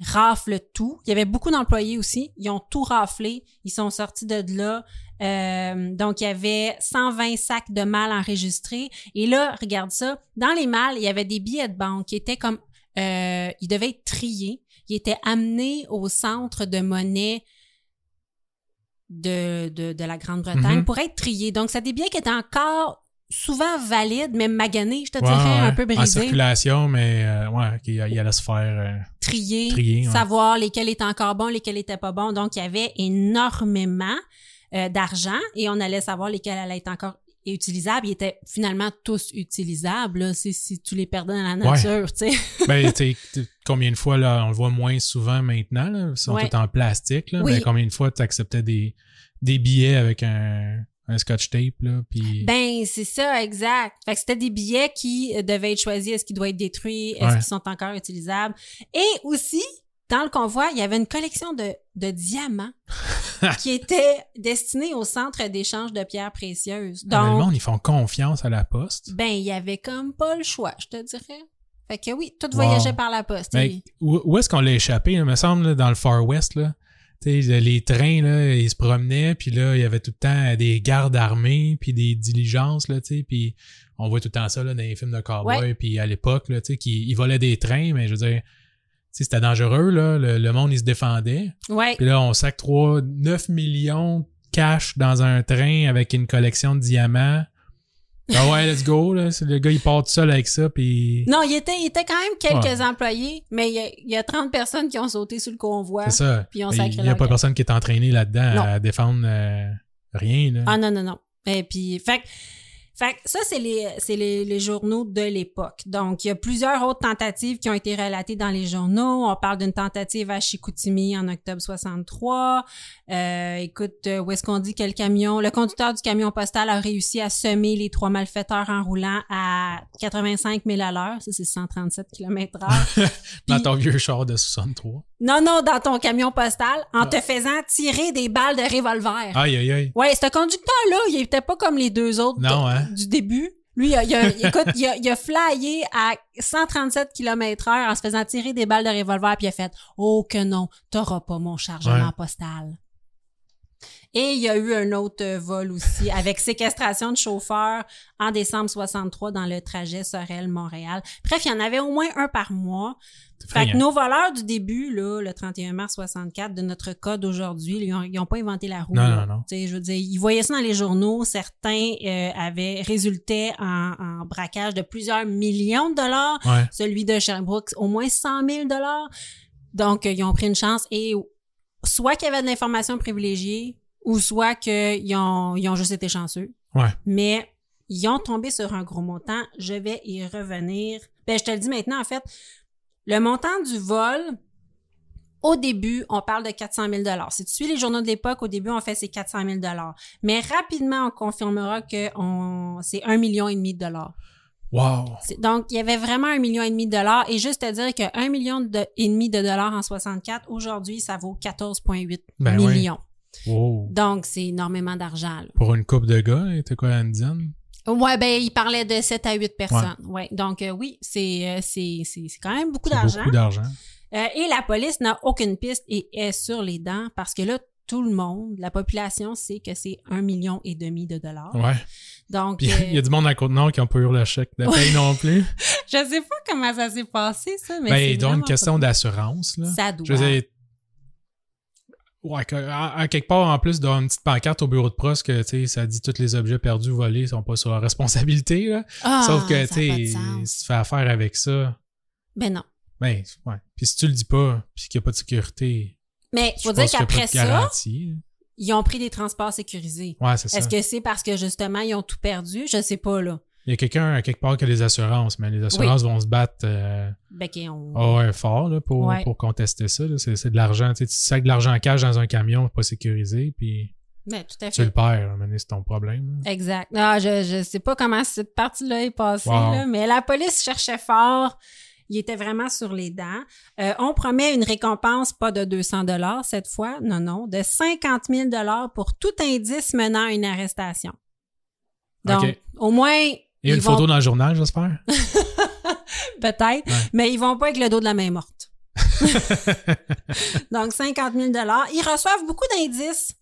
raflent tout. Il y avait beaucoup d'employés aussi. Ils ont tout raflé. Ils sont sortis de là. Euh, donc, il y avait 120 sacs de mal enregistrés. Et là, regarde ça. Dans les malles, il y avait des billets de banque qui étaient comme... Euh, ils devaient être triés. Ils étaient amenés au centre de monnaie de, de, de la Grande-Bretagne Mhm. pour être triés. Donc, c'est des billets qui étaient encore souvent valide, mais magané, je te dirais, ouais. un peu En brisé. circulation, mais euh, ouais, qu'il il allait se faire. euh, trier, Trier, ouais. savoir lesquels étaient encore bons, lesquels étaient pas bons. Donc, il y avait énormément euh, d'argent et on allait savoir lesquels allaient être encore utilisables. Ils étaient finalement tous utilisables, là, si, tu les perdais dans la nature, tu sais. ben, tu sais, t- combien de fois, là, on le voit moins souvent maintenant, là, ils sont Ouais. tous en plastique, là, Oui. mais combien de fois tu acceptais des, des billets avec un, un scotch tape, là, puis... Ben, c'est ça, exact. Fait que c'était des billets qui devaient être choisis. Est-ce qu'ils doivent être détruits? Est-ce Ouais. qu'ils sont encore utilisables? Et aussi, dans le convoi, il y avait une collection de, de diamants qui était destinée au centre d'échange de pierres précieuses. Ah, mais le Donc, monde, ils font confiance à la poste. ben, il y avait comme pas le choix, je te dirais. Fait que oui, tout Wow. voyageait par la poste. Mais où, où est-ce qu'on l'a échappé, là, me semble, là, dans le Far West, là? Les trains, là, ils se promenaient, puis là, il y avait tout le temps des gardes armés, puis des diligences, là, tu puis on voit tout le temps ça, là, dans les films de cowboys, Ouais. puis à l'époque, là, tu sais, volaient des trains, mais je veux dire, c'était dangereux, là, le, le monde, il se défendait. Ouais. Puis là, on sac 3, 9 millions de cash dans un train avec une collection de diamants. Ah ouais, let's go, là. Le gars, il part tout seul avec ça, puis... Non, il était, il était quand même quelques employés, mais il y, a, il y a 30 personnes qui ont sauté sur le convoi. C'est ça. Puis on Il n'y a pas personne qui est entraîné là-dedans à défendre euh, rien. Là. Ah non, non, non. Et puis, fait, que- fait que ça, c'est les, c'est les, les journaux de l'époque. Donc, il y a plusieurs autres tentatives qui ont été relatées dans les journaux. On parle d'une tentative à Chicoutimi en octobre 63. Euh, écoute, euh, où est-ce qu'on dit que le camion, le conducteur du camion postal a réussi à semer les trois malfaiteurs en roulant à 85 000 à l'heure. Ça, c'est 137 km heure. Dans ton vieux char de 63. Non, non, dans ton camion postal, en te faisant tirer des balles de revolver. Aïe, aïe, aïe. Ouais, ce conducteur-là, il était pas comme les deux autres Non, de- hein? du début. Lui, il a, il a- écoute, il a, il a flyé à 137 km heure en se faisant tirer des balles de revolver, puis il a fait « Oh que non, t'auras pas mon chargement Ouais. postal. » Et il y a eu un autre euh, vol aussi avec séquestration de chauffeur en décembre 63 dans le trajet Sorel-Montréal. Bref, il y en avait au moins un par mois. Fait que nos voleurs du début, là, le 31 mars 64, de notre cas d'aujourd'hui, ils ont, ils ont pas inventé la roue. Non, là. non, non. Tu sais, je veux dire, ils voyaient ça dans les journaux. Certains euh, avaient résulté en, en braquage de plusieurs millions de dollars. Ouais. Celui de Sherbrooke, au moins 100 000 dollars. Donc, euh, ils ont pris une chance et soit qu'il y avait de l'information privilégiée ou soit qu'ils ont, ils ont juste été chanceux. Ouais. Mais ils ont tombé sur un gros montant. Je vais y revenir. Ben, je te le dis maintenant, en fait. Le montant du vol, au début, on parle de 400 000 Si tu suis les journaux de l'époque, au début, on fait ces 400 000 Mais rapidement, on confirmera que on, c'est un million et demi de dollars. Wow. Donc, il y avait vraiment un million et demi de dollars. Et juste à dire que un million de- et demi de dollars en 64, aujourd'hui, ça vaut 14,8 Ben oui. millions. Wow. Donc, c'est énormément d'argent. là. Pour une coupe de gars, t'es quoi, une dizaine? Ouais, ben, il parlait de 7 à 8 personnes. Ouais. Donc, euh, oui, c'est, euh, c'est, c'est, c'est quand même beaucoup d'argent. beaucoup d'argent. Euh, et la police n'a aucune piste et est sur les dents parce que là, tout le monde, la population sait que c'est un million et demi de dollars. Ouais. Donc, Puis il y a du monde à Côte-Nord qui n'ont pas eu le chèque de paye non plus. je sais pas comment ça s'est passé, ça, mais ben, c'est donc, une question d'assurance, là. Ça doit. Je ouais, que- à, à quelque part, en plus, d'avoir une petite pancarte au bureau de pros que, tu sais, ça dit tous les objets perdus volés sont pas sur la responsabilité, là. Ah, Sauf que, tu si tu fais affaire avec ça, Ben non. ben, ouais. Puis si tu le dis pas, puis qu'il n'y a pas de sécurité, Mais faut dire qu'après ça, garantie. ils ont pris des transports sécurisés. Ouais, c'est ça. Est-ce que c'est parce que justement ils ont tout perdu? Je sais pas là. Il y a quelqu'un à quelque part qui a des assurances, mais les assurances vont se battre euh, Ben ah ouais, fort là, pour, Ouais. pour contester ça. C'est, c'est de l'argent. Tu sais, tu sacs de l'argent en cash dans un camion pas sécurisé, puis Ben, tout à tu le fait. perds. Mais c'est ton problème. là. Exact. Ah, je, je sais pas comment cette partie-là est passée, Wow. là, mais la police cherchait fort. Il était vraiment sur les dents. Euh, on promet une récompense, pas de 200 dollars cette fois, non, non, de 50 000 dollars pour tout indice menant à une arrestation. Donc, au moins, Il y a une vont- photo dans le journal, j'espère? peut-être, Ouais. mais ils vont pas avec le dos de la main morte. Donc, 50 000 Ils reçoivent beaucoup d'indices,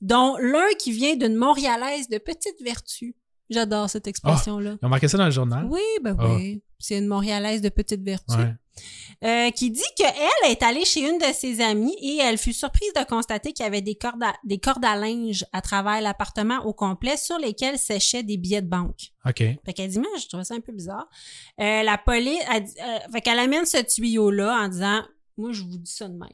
dont l'un qui vient d'une Montréalaise de petite vertu. J'adore cette expression-là. Ils ont marqué ça dans le journal? Oui, ben Ah. oui. C'est une Montréalaise de petite vertu. Ouais. Euh, qui dit qu'elle est allée chez une de ses amies et elle fut surprise de constater qu'il y avait des cordes à, des cordes à linge à travers l'appartement au complet sur lesquelles séchaient des billets de banque. OK. Fait qu'elle dit, mais je trouvais ça un peu bizarre. Euh, la police, elle, euh, fait qu'elle amène ce tuyau-là en disant, moi, je vous dis ça de même.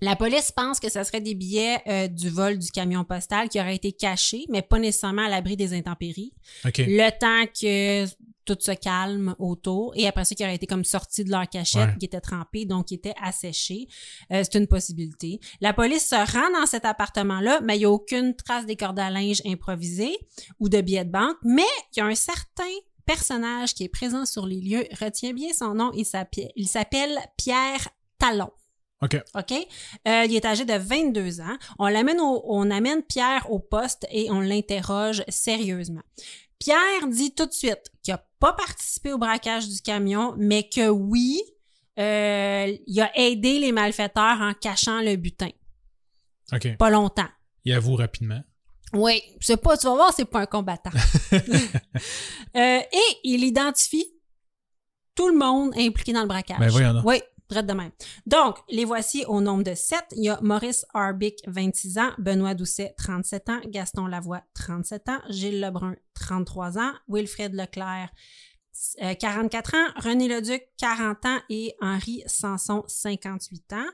La police pense que ce serait des billets euh, du vol du camion postal qui auraient été cachés, mais pas nécessairement à l'abri des intempéries. OK. Le temps que tout se calme autour et après ça qui auraient été comme sortis de leur cachette Ouais. qui étaient trempés donc qui étaient asséchés Euh, c'est une possibilité la police se rend dans cet appartement là mais il y a aucune trace des cordes à linge improvisées ou de billets de banque mais il y a un certain personnage qui est présent sur les lieux retiens bien son nom il s'appelle il s'appelle Pierre Talon OK. OK? Euh, il est âgé de 22 ans. On l'amène au- on amène Pierre au poste et on l'interroge sérieusement. Pierre dit tout de suite qu'il n'a pas participé au braquage du camion, mais que oui, euh, il a aidé les malfaiteurs en cachant le butin. OK. Pas longtemps. Il avoue rapidement. Oui, c'est pas, tu vas voir, c'est pas un combattant. Euh, et il identifie tout le monde impliqué dans le braquage. Ben, voyons. Oui, drette de même. Donc, les voici au nombre de sept. Il y a Maurice Arbic, 26 ans, Benoît Doucet, 37 ans, Gaston Lavoie, 37 ans, Gilles Lebrun, 33 ans, Wilfred Leclerc, euh, 44 ans, René Leduc, 40 ans et Henri Sanson, 58 ans.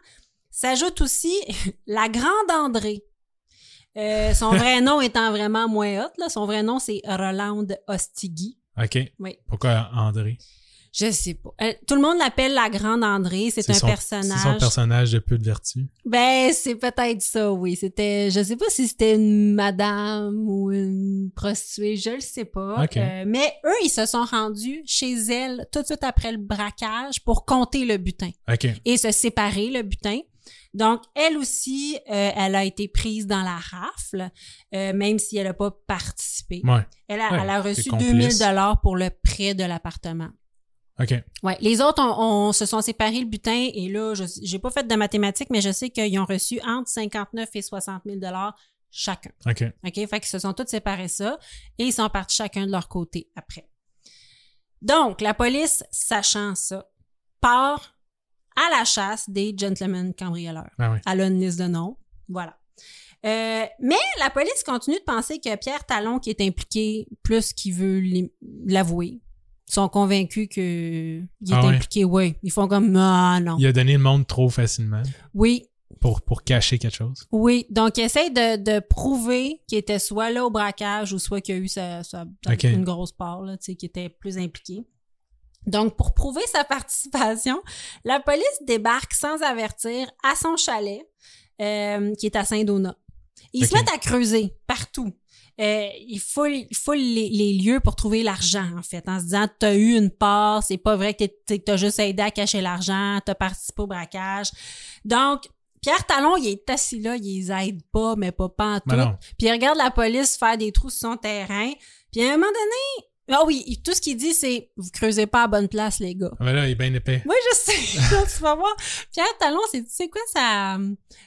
S'ajoute aussi la Grande André. Euh, son vrai nom étant vraiment moins hot, là. Son vrai nom, c'est Roland Ostigui. OK. Oui. Pourquoi André? Je sais pas. Euh, tout le monde l'appelle la Grande André. C'est un son- personnage. C'est son personnage de peu de vertu. Ben, c'est peut-être ça, oui. C'était, je sais pas si c'était une madame ou une prostituée, je le sais pas. Euh, mais eux, ils se sont rendus chez elle tout de suite après le braquage pour compter le butin OK. et se séparer le butin. Donc, elle aussi, euh, elle a été prise dans la rafle, euh, même si elle n'a pas participé. Ouais. Elle a, Ouais, elle a reçu complice. 2000 dollars pour le prêt de l'appartement. OK. Ouais, les autres on, on se sont séparés le butin et là je j'ai pas fait de mathématiques mais je sais qu'ils ont reçu entre 59 et 60 000 dollars chacun. OK. OK, fait qu'ils se sont tous séparés ça et ils sont partis chacun de leur côté après. Donc, la police, sachant ça, part à la chasse des gentlemen cambrioleurs. Ah ouais. Elle a une liste de noms. Voilà. Euh, mais la police continue de penser que Pierre Talon, qui est impliqué plus qu'il veut l'avouer, sont convaincus que il est Ah ouais? impliqué. Oui, ils font comme ah non. Il a donné le monde trop facilement Oui, pour, pour cacher quelque chose. oui. Donc, il essaie de, de prouver qu'il était soit là au braquage ou soit qu'il a eu sa, une grosse part, là, tu sais, qui était plus impliqué. Donc, pour prouver sa participation, la police débarque sans avertir à son chalet, euh, qui est à Saint-Donat. Ils se mettent à creuser partout. Euh, il faut, il faut les, les lieux pour trouver l'argent, en fait, en se disant, t'as eu une part, c'est pas vrai que t'as juste aidé à cacher l'argent, t'as participé au braquage. Donc, Pierre Talon, il est assis là, il les aide pas, mais pas pantoute. Ben. Puis il regarde la police faire des trous sur son terrain. Puis à un moment donné, ah oui, tout ce qu'il dit, c'est vous creusez pas à bonne place, les gars. Ah ben là, il est bien épais. Oui, je sais. Tu vas voir. Pierre Talon, c'est, tu sais quoi sa,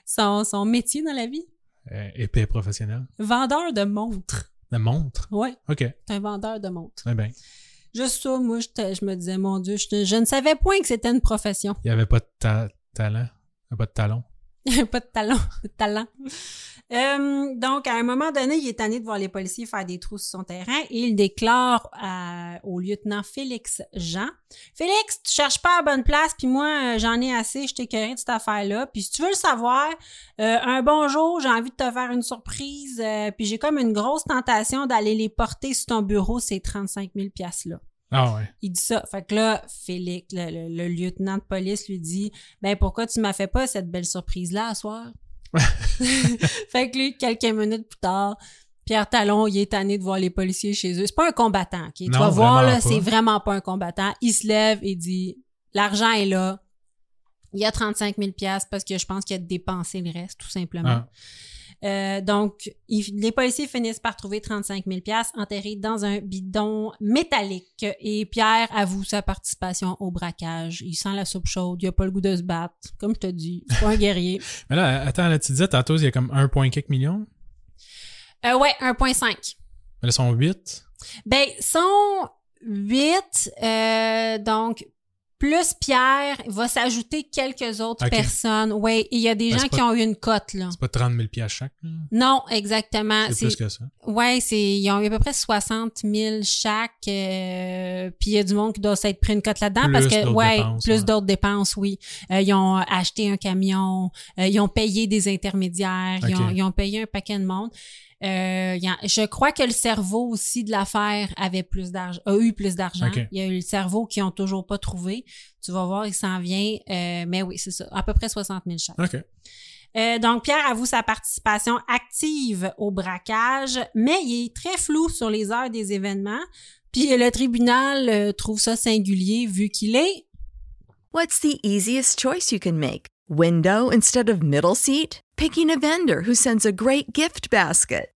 son, son métier dans la vie? Euh, épais professionnel. Vendeur de montres. La montre. Ouais, OK. c'est un vendeur de montres. Eh bien, Juste ça, moi, je, me disais, mon Dieu, je, je ne savais point que c'était une profession. il n'y avait pas de ta- talent? Il y avait Pas de talon? pas de talent. de talent. Euh, donc, à un moment donné, il est tanné de voir les policiers faire des trous sur son terrain et il déclare à- au lieutenant Félix Jean Félix, tu cherches pas à la bonne place, puis moi, euh, j'en ai assez, je t'ai de cette affaire-là. Puis si tu veux le savoir, euh, un bon jour, j'ai envie de te faire une surprise, euh, puis j'ai comme une grosse tentation d'aller les porter sur ton bureau, ces 35 000 piastres-là. Ah ouais. Il dit ça. Fait que là, Félix, le, le- le lieutenant de police, lui dit Ben pourquoi tu m'as fait pas cette belle surprise-là à soir? fait que lui, quelques minutes plus tard, Pierre Talon, il est tanné de voir les policiers chez eux. C'est pas un combattant, OK? Tu vas voir, là, c'est vraiment pas un combattant. Il se lève et dit L'argent est là. Il y a 35 000 piastres parce que je pense qu'il a dépensé le reste, tout simplement. Ah. Euh, donc, il- les policiers finissent par trouver 35 000 piastres enterrés dans un bidon métallique. Et Pierre avoue sa participation au braquage. Il sent la soupe chaude, il a pas le goût de se battre. Comme je te dis, c'est pas un guerrier. Mais là, attends, là, tu disais tantôt, il y a comme 1, quelques millions? Euh, ouais, 1.5. Mais là, sont 8. Ben, sont 8, euh, donc plus Pierre, va s'ajouter quelques autres personnes. Oui, il y a des Ben, gens qui pas- ont eu une cote, là. C'est pas 30 000 piastres chaque. là? Non, exactement. C'est plus que ça. C'est ils ont eu à peu près 60 000 chaque. euh, puis il y a du monde qui doit s'être pris une cote là-dedans parce que ouais, dépenses, plus ouais. d'autres dépenses, oui. Euh, ils ont acheté un camion, euh, ils ont payé des intermédiaires, ils, Ok. ont, ils ont payé un paquet de monde. Euh, y a- je crois que le cerveau aussi de l'affaire avait plus d'argent, a eu plus d'argent. Il y a eu le cerveau qui ont toujours pas trouvé. Tu vas voir, il s'en vient. Euh, mais oui, c'est ça, à peu près 60 000 chaque. OK. Euh, donc, Pierre avoue sa participation active au braquage, mais il est très flou sur les heures des événements. Puis le tribunal euh, trouve ça singulier vu qu'il est What's the easiest choice you can make? Window instead of middle seat? Picking a vendor who sends a great gift basket?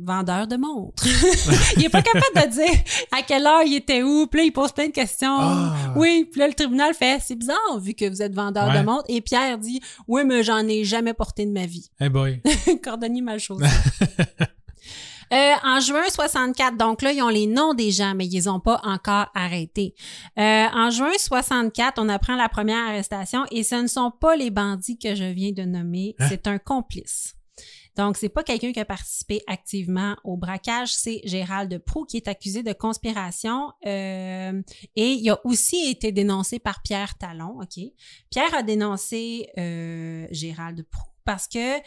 Vendeur de montres. il est pas capable de dire à quelle heure il était où. Puis là, il pose plein de questions. Ah. Oui, puis là, le tribunal fait, c'est bizarre vu que vous êtes vendeur Ouais. de montres. Et Pierre dit, oui, mais j'en ai jamais porté de ma vie. Hey boy. Cordonnier mal chaussé. Euh, en juin 64, donc là, ils ont les noms des gens, mais ils ont pas encore arrêtés. Euh, en juin 64, on apprend la première arrestation et ce ne sont pas les bandits que je viens de nommer, Hein? c'est un complice. Donc, c'est pas quelqu'un qui a participé activement au braquage, c'est Gérald Proux qui est accusé de conspiration euh, et il a aussi été dénoncé par Pierre Talon, OK? Pierre a dénoncé euh, Gérald Proux parce que,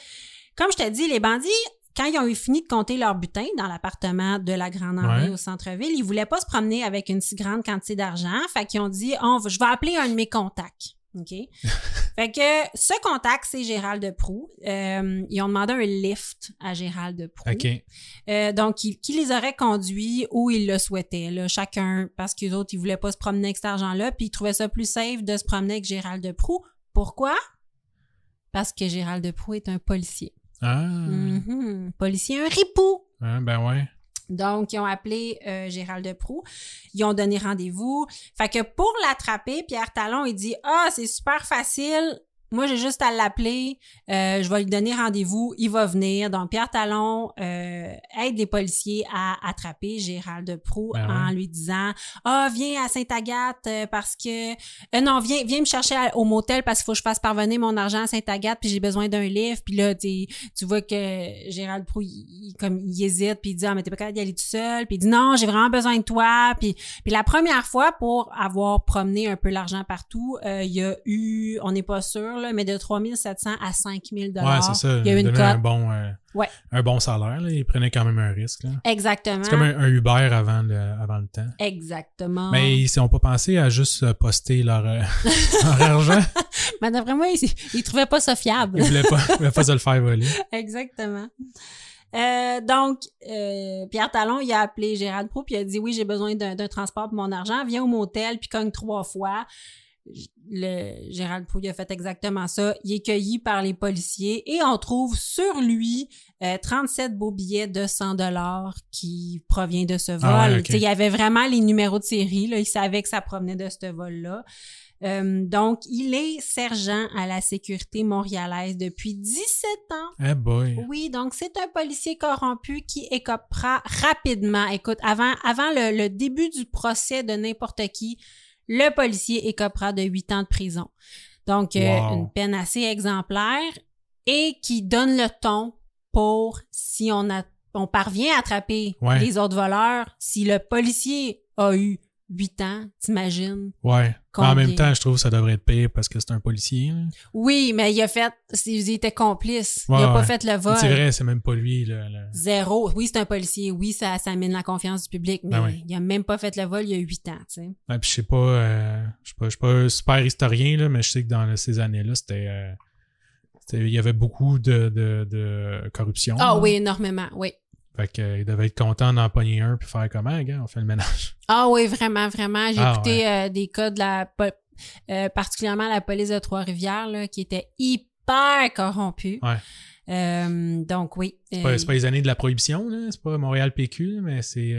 comme je te dis, les bandits quand ils ont eu fini de compter leur butin dans l'appartement de la Grande Armée Ouais. au centre-ville, ils voulaient pas se promener avec une si grande quantité d'argent. Fait qu'ils ont dit, on va- je vais appeler un de mes contacts. OK? fait que ce contact, c'est Gérald Proux. Euh, ils ont demandé un lift à Gérald Proux. OK. Euh, donc, qui, qui les aurait conduits où ils le souhaitaient, là, chacun, parce que les autres, ils voulaient pas se promener avec cet argent-là, puis ils trouvaient ça plus safe de se promener avec Gérald Proux. Pourquoi? Parce que Gérald Proux est un policier. Ah. Mhm. Policier, un ripou. Ah, ben ouais. Donc, ils ont appelé euh, Gérald Proux. Ils ont donné rendez-vous. Fait que pour l'attraper, Pierre Talon, il dit Ah, c'est super facile. Moi, j'ai juste à l'appeler. Euh, je vais lui donner rendez-vous. Il va venir. Donc, Pierre Talon euh, aide les policiers à attraper Gérald Proux Ben ouais. en lui disant Ah, viens à Sainte-Agathe euh, parce que. Euh, non, viens, viens me chercher à- au motel parce qu'il faut que je fasse parvenir mon argent à Sainte-Agathe puis j'ai besoin d'un livre. Puis là, tu tu vois que Gérald Proux, il, il- comme, il hésite, puis il dit, ah, mais t'es pas capable d'y aller tout seul, puis il dit, non, j'ai vraiment besoin de toi, puis, puis la première fois, pour avoir promené un peu l'argent partout, euh, il y a eu, on n'est pas sûr, là, mais de 3700 à 5000 Ouais, c'est ça. Il y a une un bon, euh, Ouais. un bon salaire. Là. Il prenait quand même un risque. là. Exactement. C'est comme un, un Uber avant le, avant le temps. Exactement. Mais ils n'ont pas pensé à juste euh, poster leur, euh, leur argent. Mais d'après moi, il, il trouvait pas ça fiable. Ils voulaient pas, ils voulaient pas se le faire voler. Exactement. Euh, donc, euh, Pierre Talon, il a appelé Gérald Proux, puis il a dit oui, j'ai besoin d'un d'un transport pour mon argent. Viens au motel, puis cogne trois fois. Le, Gérald il a fait exactement ça. Il est cueilli par les policiers et on trouve sur lui euh, 37 beaux billets de 100 dollars qui provient de ce vol. Ah ouais, sais, Il y avait vraiment les numéros de série. Là, il savait que ça provenait de ce vol-là. Euh, donc, il est sergent à la sécurité montréalaise depuis 17 ans. Eh boy. Oui, donc c'est un policier corrompu qui écopera rapidement. Écoute, avant, avant le, le début du procès de n'importe qui, le policier écopera de 8 ans de prison. Donc, euh, une peine assez exemplaire et qui donne le ton pour si on, a, on parvient à attraper Ouais. les autres voleurs, si le policier a eu 8 ans, t'imagines? Ouais. Mais en même temps, je trouve que ça devrait être pire parce que c'est un policier. là. Oui, mais il a fait, il était complice. il Ouais, a pas fait le vol. C'est vrai, c'est même pas lui. Là, là. Zéro. Oui, c'est un policier. Oui, ça, ça amène la confiance du public, mais Ben oui. il a même pas fait le vol il y a 8 ans, tu sais. Ouais, puis je sais pas, euh, je sais pas, je suis pas un super historien, là, mais je sais que dans ces années-là, c'était. euh, c'était- il y avait beaucoup de, de, de corruption. Ah oui, énormément, oui. Fait que, euh, devait être content d'en pogner un puis faire comment, gars, on fait le ménage. Ah oui, vraiment, vraiment. J'ai Ah, écouté euh, des cas de la euh, particulièrement la police de Trois-Rivières, là, qui était hyper corrompue. Ouais. Euh, donc oui. C'est pas, pas les années de la prohibition, là, c'est pas Montréal PQ, mais c'est.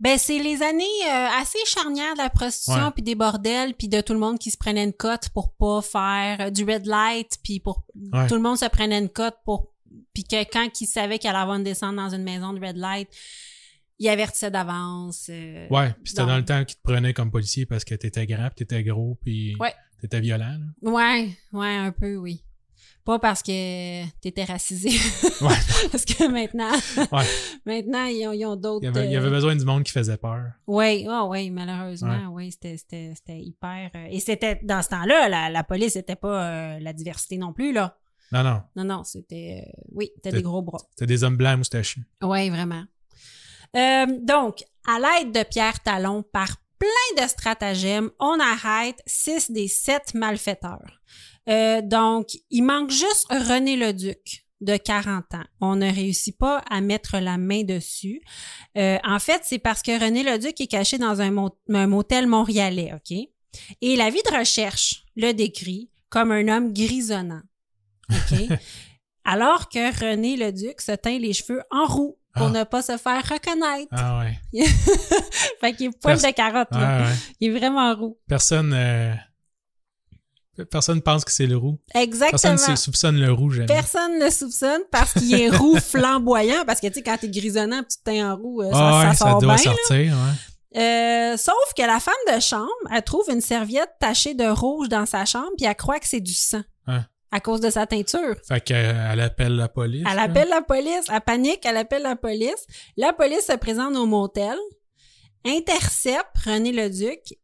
Ben, c'est les années euh, assez charnières de la prostitution, puis des bordels, puis de tout le monde qui se prenait une cote pour pas faire du red light, puis pour Ouais. tout le monde se prenait une cote pour puis que quand il savait qu'il allait avoir une descente dans une maison de red light, il avertissait d'avance. euh, Ouais, puis c'était donc- dans le temps qu'ils te prenaient comme policier parce que t'étais grand, t'étais gros, puis Ouais. t'étais violent. là. Ouais, ouais, un peu, oui. Pas parce que t'étais racisé. Ouais. parce que maintenant, Ouais. maintenant, ils ont, ils ont d'autres. Il y, avait, il y euh, avait besoin du monde qui faisait peur. Oui, oh, oui, malheureusement, oui, c'était, c'était, hyper. euh, et c'était dans ce temps-là, la, la police n'était pas la diversité non plus, là. Non, non, Non, non, c'était. euh, oui, c'était C'est- des gros bras. c'était des hommes blancs moustachus. Oui, vraiment. Euh, donc, à l'aide de Pierre Talon, par plein de stratagèmes, on arrête six des sept malfaiteurs. Euh, donc, il manque juste René Leduc de 40 ans. On ne réussit pas à mettre la main dessus. Euh, en fait, c'est parce que René Leduc est caché dans un, un motel montréalais, OK? Et la vie de recherche le décrit comme un homme grisonnant, OK? Alors que René Leduc se teint les cheveux en roux pour Ah. ne pas se faire reconnaître. Ah ouais. fait qu'il est poil Pers- de carotte, là. Ah ouais. Il est vraiment roux. Personne. euh, Personne pense que c'est le roux. Exactement. Personne ne soupçonne le roux jamais. Personne ne soupçonne parce qu'il est roux flamboyant. Parce que, tu sais, quand t'es grisonnant, tu te teins en roux, euh, ça, Ah ouais, ça sort doit bien. là. sortir, ouais. Euh, sauf que la femme de chambre, elle trouve une serviette tachée de rouge dans sa chambre, puis elle croit que c'est du sang. Hein. À cause de sa teinture. Fait qu'elle appelle la police. Elle là. appelle la police, elle panique, elle appelle la police. La police se présente au motel, intercepte René Leduc,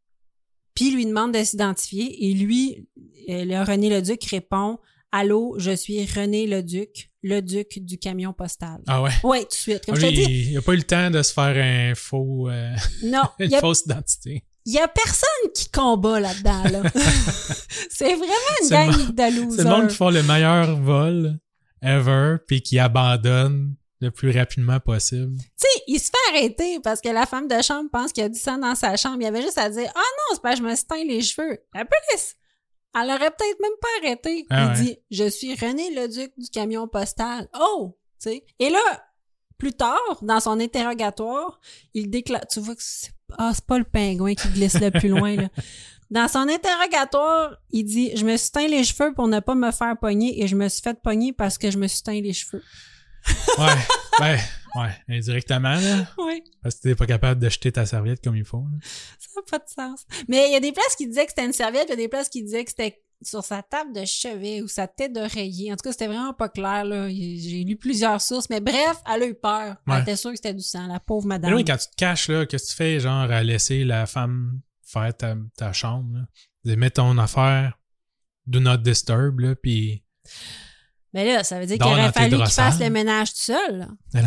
puis lui demande de s'identifier. Et lui, euh, le René Leduc répond Allô, je suis René Leduc, le duc du camion postal. Ah ouais? Ouais, tout de suite. Comme Ah, je te lui, dis, il, il a pas eu le temps de se faire un faux, euh, non, une a, fausse identité. Il y a personne qui combat là-dedans. Là. C'est vraiment une gang de C'est le monde qui losers. font le meilleur vol ever, puis qui abandonne le plus rapidement possible. Tu sais, il se fait arrêter parce que la femme de chambre pense qu'il a du sang dans sa chambre. Il avait juste à dire Ah non, c'est que je me suis teint les cheveux. La police, elle aurait peut-être même pas arrêté. Ah il ouais. dit Je suis René Leduc du camion postal. Oh! Tu sais. Et là, plus tard, dans son interrogatoire, il déclare Tu vois que c'est ah, c'est pas le pingouin qui glisse le plus loin, là. Dans son interrogatoire, il dit Je me suis teint les cheveux pour ne pas me faire pogner et je me suis fait pogner parce que je me suis teint les cheveux. Ouais, ben, ouais, indirectement, là. Oui. Parce que t'es pas capable de jeter ta serviette comme il faut. là. Ça n'a pas de sens. Mais il y a des places qui disaient que c'était une serviette, il y a des places qui disaient que c'était sur sa table de chevet ou sa tête d'oreiller. En tout cas, c'était vraiment pas clair. là. J'ai lu plusieurs sources, mais bref, elle a eu peur. Elle Ouais. était sûre que c'était du sang, la pauvre Mais madame. oui, quand tu te caches, là, qu'est-ce que tu fais, genre, à laisser la femme faire ta, ta chambre, là? Mets ton affaire, do not disturb, là, puis... Mais là, ça veut dire qu'il aurait fallu qu'il fasse le ménage tout seul. là.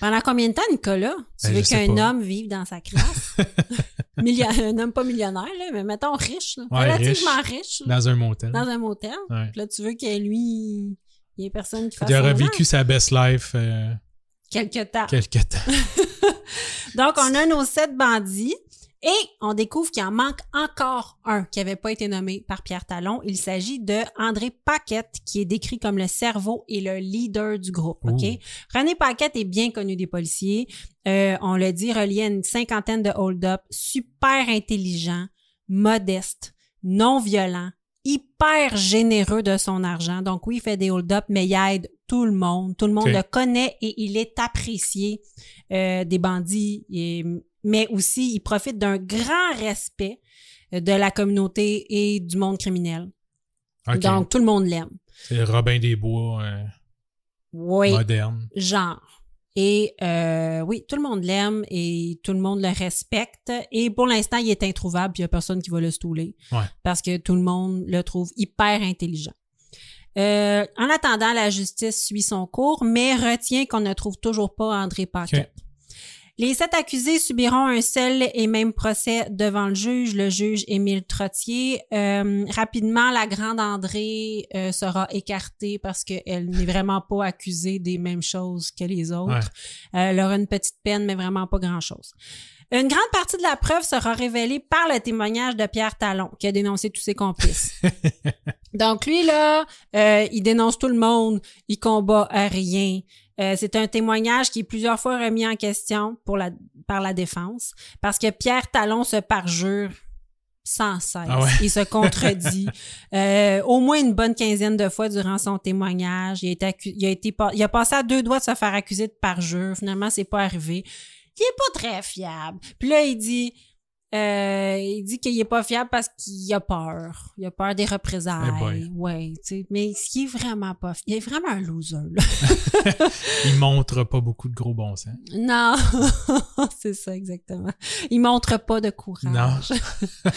Pendant combien de temps, Nicolas? Tu Ben, veux qu'un homme vive dans sa crasse? Un homme pas millionnaire, là, mais mettons riche. là. Ouais, Relativement riche. là, Dans un motel. dans un motel. Ouais. Là, tu veux que lui, il y ait personne qui fasse Il aurait vécu sa best life euh, quelque temps. quelque temps. Donc, on a nos sept bandits et on découvre qu'il en manque encore un qui n'avait pas été nommé par Pierre Talon. Il s'agit de André Paquette, qui est décrit comme le cerveau et le leader du groupe. OK? René Paquette est bien connu des policiers. Euh, on le dit, relié à une cinquantaine de hold-up, super intelligent, modeste, non violent, hyper généreux de son argent. Donc oui, il fait des hold-up, mais il aide tout le monde. Tout le monde le connaît et il est apprécié euh, des bandits. Et- mais aussi, il profite d'un grand respect euh, de la communauté et du monde criminel. Donc, tout le monde l'aime. C'est Robin des Bois euh, Oui, moderne. genre. Et euh, oui, tout le monde l'aime et tout le monde le respecte. Et pour l'instant, il est introuvable, puis il n'y a personne qui va le stouler. Ouais. Parce que tout le monde le trouve hyper intelligent. Euh, en attendant, la justice suit son cours, mais retient qu'on ne trouve toujours pas André Paquette. Les sept accusés subiront un seul et même procès devant le juge, le juge Émile Trottier. Euh, rapidement, la grande André euh, sera écartée parce qu'elle n'est vraiment pas accusée des mêmes choses que les autres. Euh, elle aura une petite peine, mais vraiment pas grand-chose. Une grande partie de la preuve sera révélée par le témoignage de Pierre Talon, qui a dénoncé tous ses complices. Donc lui, là, euh, il dénonce tout le monde, il combat à rien. Euh, c'est un témoignage qui est plusieurs fois remis en question pour la, par la défense, parce que Pierre Talon se parjure sans cesse. Ah ouais. Il se contredit euh, au moins une bonne quinzaine de fois durant son témoignage. Il a, été accu- il a, été il a passé à deux doigts de se faire accuser de parjure. Finalement, c'est pas arrivé. Il est pas très fiable. Puis là, il dit... euh, il dit qu'il est pas fiable parce qu'il a peur. Il a peur des Eh représailles. boy. ouais, tu sais. Mais il est vraiment pas... fi- Il est vraiment un loser, là. Il montre pas beaucoup de gros bon sens. Non, c'est ça exactement. Il montre pas de courage. Non.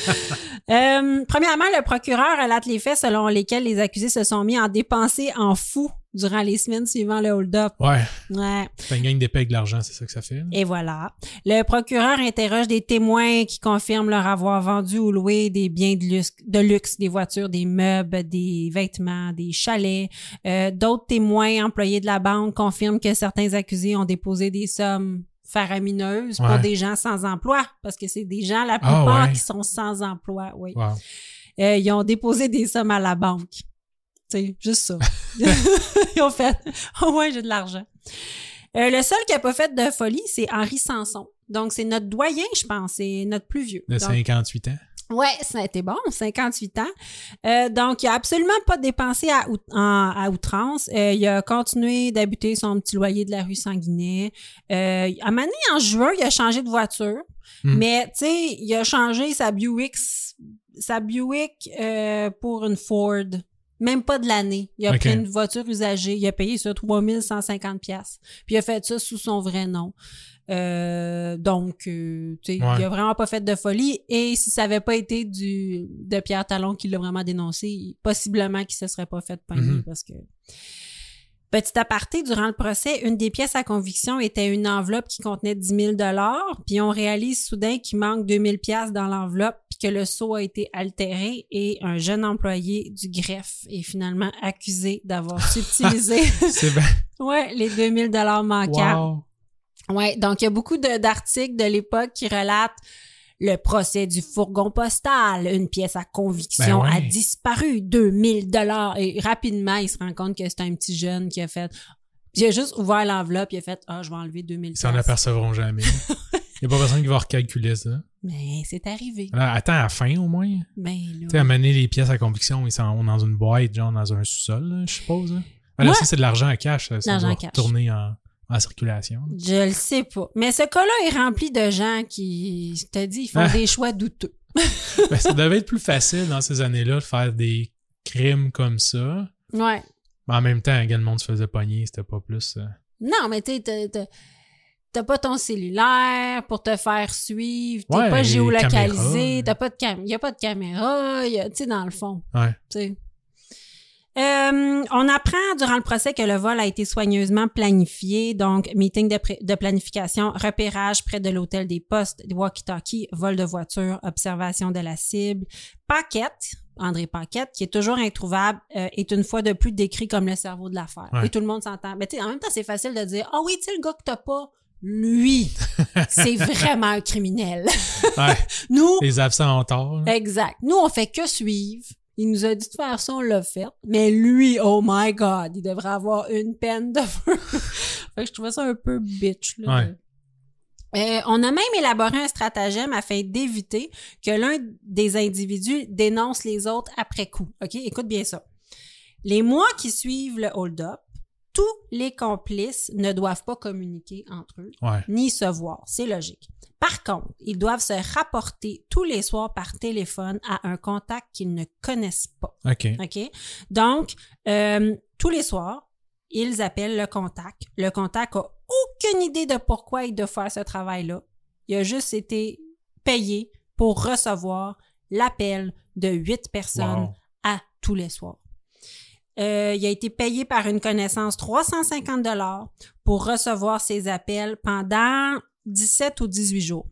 Euh, premièrement, le procureur relate les faits selon lesquels les accusés se sont mis en dépenser en fou durant les semaines suivant le hold-up. Ouais. Ouais. Gang d'épée avec de l'argent, c'est ça que ça fait. Et voilà. Le procureur interroge des témoins qui confirment leur avoir vendu ou loué des biens de luxe, de luxe des voitures, des meubles, des vêtements, des chalets. Euh, D'autres témoins employés de la banque confirment que certains accusés ont déposé des sommes faramineuses pour des gens sans emploi, parce que c'est des gens, la Ah, plupart, ouais. qui sont sans emploi. Oui. Wow. Euh, ils ont déposé des sommes à la banque. Tu sais, juste ça. ils ont fait, oh ouais, j'ai de l'argent. Euh, le seul qui a pas fait de folie, c'est Henri Sanson. Donc, c'est notre doyen, je pense. C'est notre plus vieux. De Donc, 58 ans? Ouais, ça a été bon, 58 ans. Euh, donc, il a absolument pas dépensé à, out- en- à outrance. Euh, il a continué d'habiter son petit loyer de la rue Sanguinet. Euh, à un moment donné, en juin, il a changé de voiture. Hmm. Mais, tu sais, il a changé sa Buick, sa Buick pour une Ford. Même pas de l'année. Il a pris une voiture usagée. Il a payé ça 3150 pièces. Puis il a fait ça sous son vrai nom. Euh, donc, euh, tu sais, Ouais. il a vraiment pas fait de folie. Et si ça avait pas été du de Pierre Talon qui l'a vraiment dénoncé, possiblement qu'il se serait pas fait pogner Mhm. parce que. Petit aparté, durant le procès, une des pièces à conviction était une enveloppe qui contenait 10 000 puis on réalise soudain qu'il manque 2 000 dans l'enveloppe, puis que le sceau a été altéré et un jeune employé du greffe est finalement accusé d'avoir subtilisé bien. ouais, les 2 000 manquants. Wow. Ouais, donc il y a beaucoup d'articles de, l'époque qui relatent le procès du fourgon postal, une pièce à conviction Ben ouais. a disparu, 2000 dollars et rapidement il se rend compte que c'est un petit jeune qui a fait il a juste ouvert l'enveloppe, il a fait ah je vais enlever 2000 Ils s'en apercevront jamais. Il n'y a pas personne qui va recalculer ça. Mais c'est arrivé. Attends à la fin au moins? Ben Tu sais, amener les pièces à conviction, ils sont dans une boîte, genre dans un sous-sol, je suppose. hein? Ah, là, ça, c'est de l'argent à cash. Ça, ça doit retourner en circulation. Je le sais pas. Mais ce cas-là est rempli de gens qui, je te dis, ils font Ah. des choix douteux. Ben, ça devait être plus facile dans ces années-là de faire des crimes comme ça. Ouais. Mais en même temps, quand le monde se faisait pogner, c'était pas plus. euh, Non, mais tu sais, t'as- pas ton cellulaire pour te faire suivre, t'es Ouais, pas géolocalisé, t'as pas de cam y a pas de caméra, tu sais, dans le fond, Ouais. Euh, on apprend durant le procès que le vol a été soigneusement planifié, donc meeting de, planification, repérage près de l'hôtel des postes, des walkie-talkies, vol de voiture, observation de la cible. Paquette, André Paquette, qui est toujours introuvable, euh, est une fois de plus décrit comme le cerveau de l'affaire. Ouais. Et tout le monde s'entend. Mais en même temps, c'est facile de dire, ah oui, tu sais, le gars que t'as pas, lui, c'est vraiment un criminel. Ouais. Nous, Les absents ont tort. là. Exact. Nous, on fait que suivre. Il nous a dit de faire ça, on l'a fait. Mais lui, oh my God, il devrait avoir une peine de feu. fait que je trouvais ça un peu bitch. Là. Ouais. Euh, on a même élaboré un stratagème afin d'éviter que l'un des individus dénonce les autres après coup. OK? Écoute bien ça. Les mois qui suivent le hold-up, tous les complices ne doivent pas communiquer entre eux Ouais. ni se voir. C'est logique. Par contre, ils doivent se rapporter tous les soirs par téléphone à un contact qu'ils ne connaissent pas. OK. OK? Donc, euh, tous les soirs, ils appellent le contact. Le contact a aucune idée de pourquoi il doit faire ce travail-là. Il a juste été payé pour recevoir l'appel de huit personnes Wow. à tous les soirs. Euh, il a été payé par une connaissance 350 dollars pour recevoir ses appels pendant 17 ou 18 jours.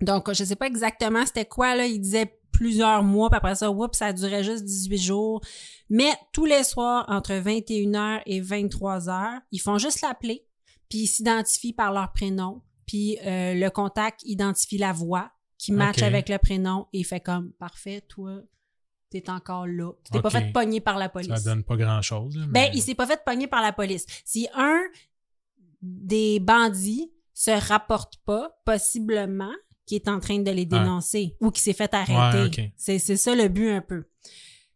Donc, je sais pas exactement c'était quoi, là. Il disait plusieurs mois, puis après ça, oups, ça durait juste 18 jours. Mais tous les soirs, entre 21h et 23h, ils font juste l'appeler, puis ils s'identifient par leur prénom, puis euh, le contact identifie la voix qui match Ok. avec le prénom et il fait comme, parfait, toi, t'es encore là. Tu t'es pas fait pogner par la police. Ça donne pas grand-chose. Ben, mais- il s'est pas fait pogner par la police. Si un des bandits se rapporte pas, possiblement, qui est en train de les dénoncer ou qui s'est fait arrêter. Ouais, c'est ça le but un peu.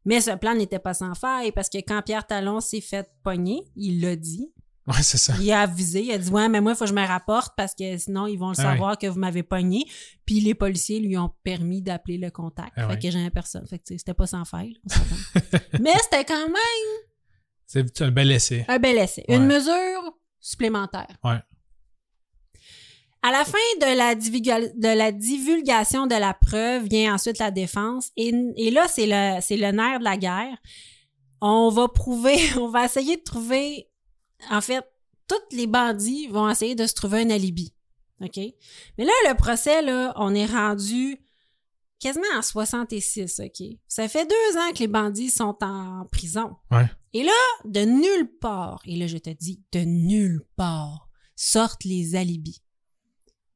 Mais ce plan n'était pas sans faille parce que quand Pierre Talon s'est fait pogner, il l'a dit. Ouais, c'est ça. Il a avisé, il a dit ouais, mais moi il faut que je me rapporte parce que sinon ils vont le Ah savoir que vous m'avez pogné. Puis les policiers lui ont permis d'appeler le contact. Ah fait que jamais personne. Fait que c'était pas sans faille. mais c'était quand même C'est un bel essai. un bel essai. Une mesure supplémentaire. Ouais. À la fin de la, de la divulgation de la preuve vient ensuite la défense. Et, et là, c'est le, c'est le nerf de la guerre. On va prouver, on va essayer de trouver, en fait, tous les bandits vont essayer de se trouver un alibi. OK? Mais là, le procès, là, on est rendu quasiment en 66, OK? Ça fait deux ans que les bandits sont en prison. Ouais. Et là, de nulle part, et là, je te dis, de nulle part, sortent les alibis.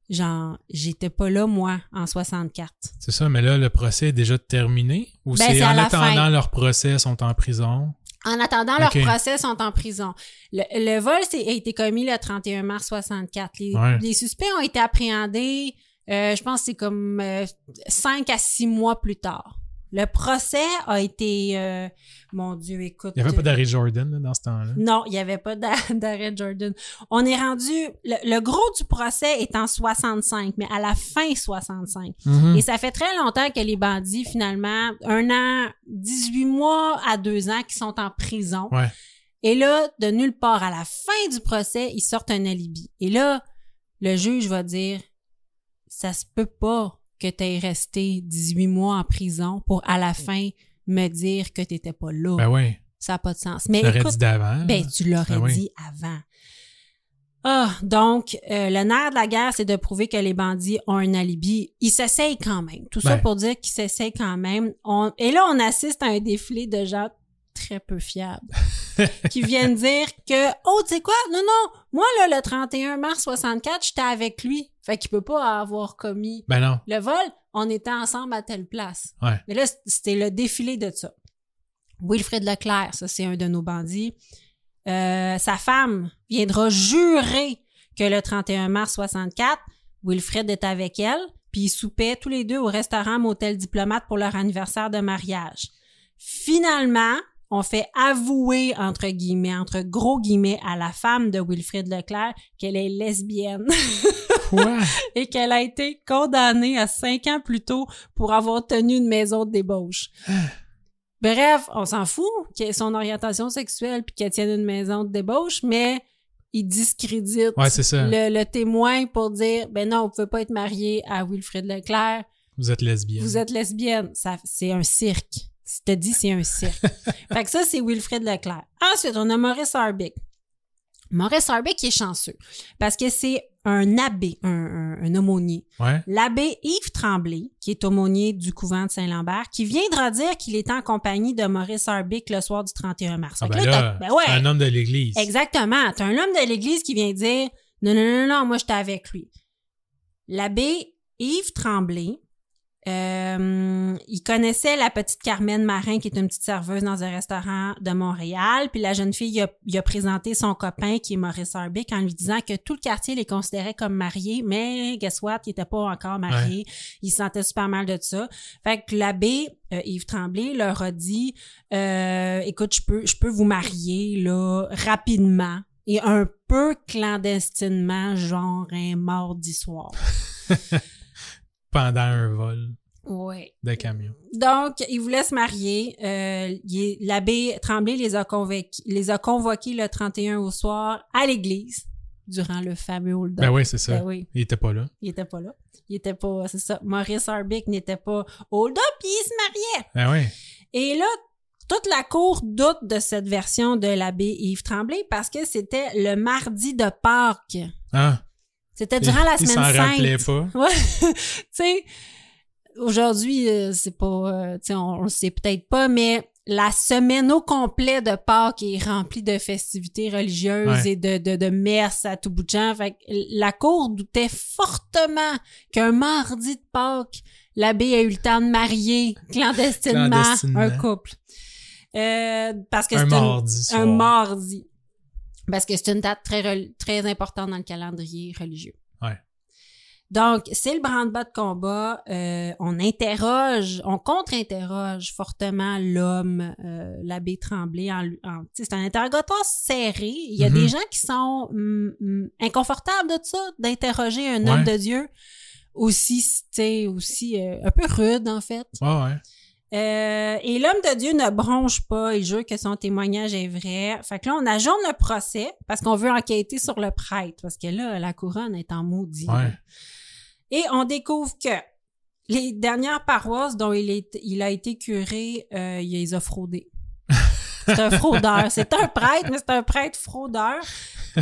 Genre, j'étais pas là, moi, en 64. C'est ça, mais là, le procès est déjà terminé? Ou Ben, c'est en attendant fin. leur procès, sont en prison? En attendant, leurs Ok. procès sont en prison. Le, le vol a été commis le 31 mars 64. Les, Ouais. les suspects ont été appréhendés, euh, je pense que c'est comme euh, cinq à six mois plus tard. Le procès a été... euh, mon Dieu, écoute... Il n'y avait pas d'Harry Jordan là, dans ce temps-là. Non, il n'y avait pas d'a- d'arrêt Jordan. On est rendu... Le, le gros du procès est en 65, mais à la fin 65. Mhm. Et ça fait très longtemps que les bandits, finalement, un an, 18 mois à deux ans, qui sont en prison. Ouais. Et là, de nulle part, à la fin du procès, ils sortent un alibi. Et là, le juge va dire, ça se peut pas que tu aies resté 18 mois en prison pour, à la fin, me dire que tu n'étais pas là. Ben oui. Ça n'a pas de sens. Mais Tu l'aurais écoute, dit d'avant. ben, tu l'aurais Ben oui. dit avant. Ah, donc, euh, le nerf de la guerre, c'est de prouver que les bandits ont un alibi. Ils s'essayent quand même. Tout ça Ben. pour dire qu'ils s'essayent quand même. On- Et là, on assiste à un défilé de gens très peu fiables qui viennent dire que, oh, tu sais quoi? Non, non, moi, là, le 31 mars 64, j'étais avec lui. Fait qu'il peut pas avoir commis Ben non. le vol. On était ensemble à telle place. Ouais. Mais là, c'était le défilé de ça. Wilfred Leclerc, ça, c'est un de nos bandits. Euh, sa femme viendra jurer que le 31 mars 64, Wilfred est avec elle, puis ils soupaient tous les deux au restaurant Motel Diplomate pour leur anniversaire de mariage. Finalement, on fait avouer, entre guillemets, entre gros guillemets, à la femme de Wilfred Leclerc qu'elle est lesbienne Quoi? et qu'elle a été condamnée à cinq ans plus tôt pour avoir tenu une maison de débauche. Bref, on s'en fout qu'elle ait son orientation sexuelle puis qu'elle tienne une maison de débauche, mais il discrédite Ouais, le, le témoin pour dire ben non, vous pouvez pas être marié à Wilfred Leclerc, Vous êtes lesbienne. vous êtes lesbienne. Ça, c'est un cirque. T'as dit, c'est un cirque. fait que ça, c'est Wilfred Leclerc. Ensuite, on a Maurice Arbic. Maurice Arbic qui est chanceux parce que c'est un abbé, un, un, un aumônier. Ouais. L'abbé Yves Tremblay, qui est aumônier du couvent de Saint-Lambert, qui viendra dire qu'il est en compagnie de Maurice Arbic le soir du 31 mars. Ah ben là, ben ouais, un homme de l'Église. exactement. T'as un homme de l'Église qui vient dire non, non, non, non, moi j'étais avec lui. L'abbé Yves Tremblay, euh, il connaissait la petite Carmen Marin, qui est une petite serveuse dans un restaurant de Montréal. Puis la jeune fille, il a, il a présenté son copain, qui est Maurice Arbic, en lui disant que tout le quartier les considérait comme mariés, mais guess what, il était pas encore marié. Il se sentait super mal de ça. Fait que l'abbé euh, Yves Tremblay leur a dit, euh, écoute, je peux, je peux vous marier là rapidement et un peu clandestinement, genre un mardi soir. Pendant un vol Ouais. de camion. Donc, ils voulaient se marier. Euh, il L'abbé Tremblay les a, convoqués, les a convoqués le 31 au soir à l'église durant le fameux hold-up. Ben oui, c'est ça. Ben oui, Il était pas là. il était pas là. Il était pas, c'est ça. Maurice Arbic n'était pas hold-up, il se mariait. Ben oui. Et là, toute la cour doute de cette version de l'abbé Yves Tremblay parce que c'était le mardi de Pâques. Ah. C'était durant la il s'en semaine rappelait sainte. pas. Ouais. tu sais, aujourd'hui, euh, c'est pas, euh, tu sais, on, on le sait peut-être pas, mais la semaine au complet de Pâques est remplie de festivités religieuses Ouais. et de, de, de messes à tout bout de champ. Fait que la cour doutait fortement qu'un mardi de Pâques, l'abbé a eu le temps de marier clandestinement, Clandestinement. un couple. Euh, parce que Un c'est une- mardi un mardi. Parce que c'est une date très, très importante dans le calendrier religieux. Ouais. Donc, c'est le branle-bas de combat. Euh, on interroge, on contre-interroge fortement l'homme, euh, l'abbé Tremblay. En, c'est un interrogatoire serré. Il y a Mhm. des gens qui sont hum, hum, inconfortables de ça, d'interroger un homme de Dieu. Aussi, tu sais, aussi euh, un peu rude, en fait. Ouais, ouais. Euh, et l'homme de Dieu ne bronche pas, il jure que son témoignage est vrai. Fait que là, on ajourne le procès parce qu'on veut enquêter sur le prêtre, parce que là, la couronne est en maudit. Ouais. Et on découvre que les dernières paroisses dont il, est, il a été curé, euh, il les a fraudées. C'est un fraudeur. C'est un prêtre, mais c'est un prêtre fraudeur.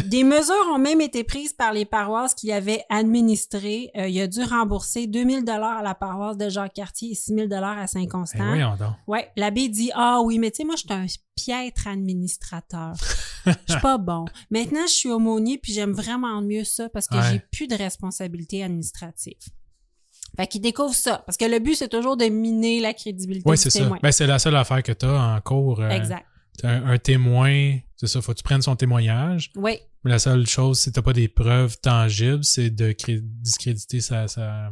Des mesures ont même été prises par les paroisses qu'il avait administrées. Euh, il a dû rembourser 2000 dollars à la paroisse de Jacques-Cartier et 6000 dollars à Ben Saint-Constant. voyons donc. Ouais, l'abbé dit ah oui, mais tu sais moi je suis un piètre administrateur. Je suis pas bon. Maintenant je suis aumônier puis j'aime vraiment mieux ça parce que Ouais. j'ai plus de responsabilités administratives. Fait qu'il découvre ça parce que le but c'est toujours de miner la crédibilité Oui, du c'est ça. Ben, c'est la seule affaire que tu as en cours. euh, exact. Un, un témoin, c'est ça, faut que tu prennes son témoignage. Oui, Mais la seule chose, si t'as pas des preuves tangibles, c'est de cré- discréditer sa, sa,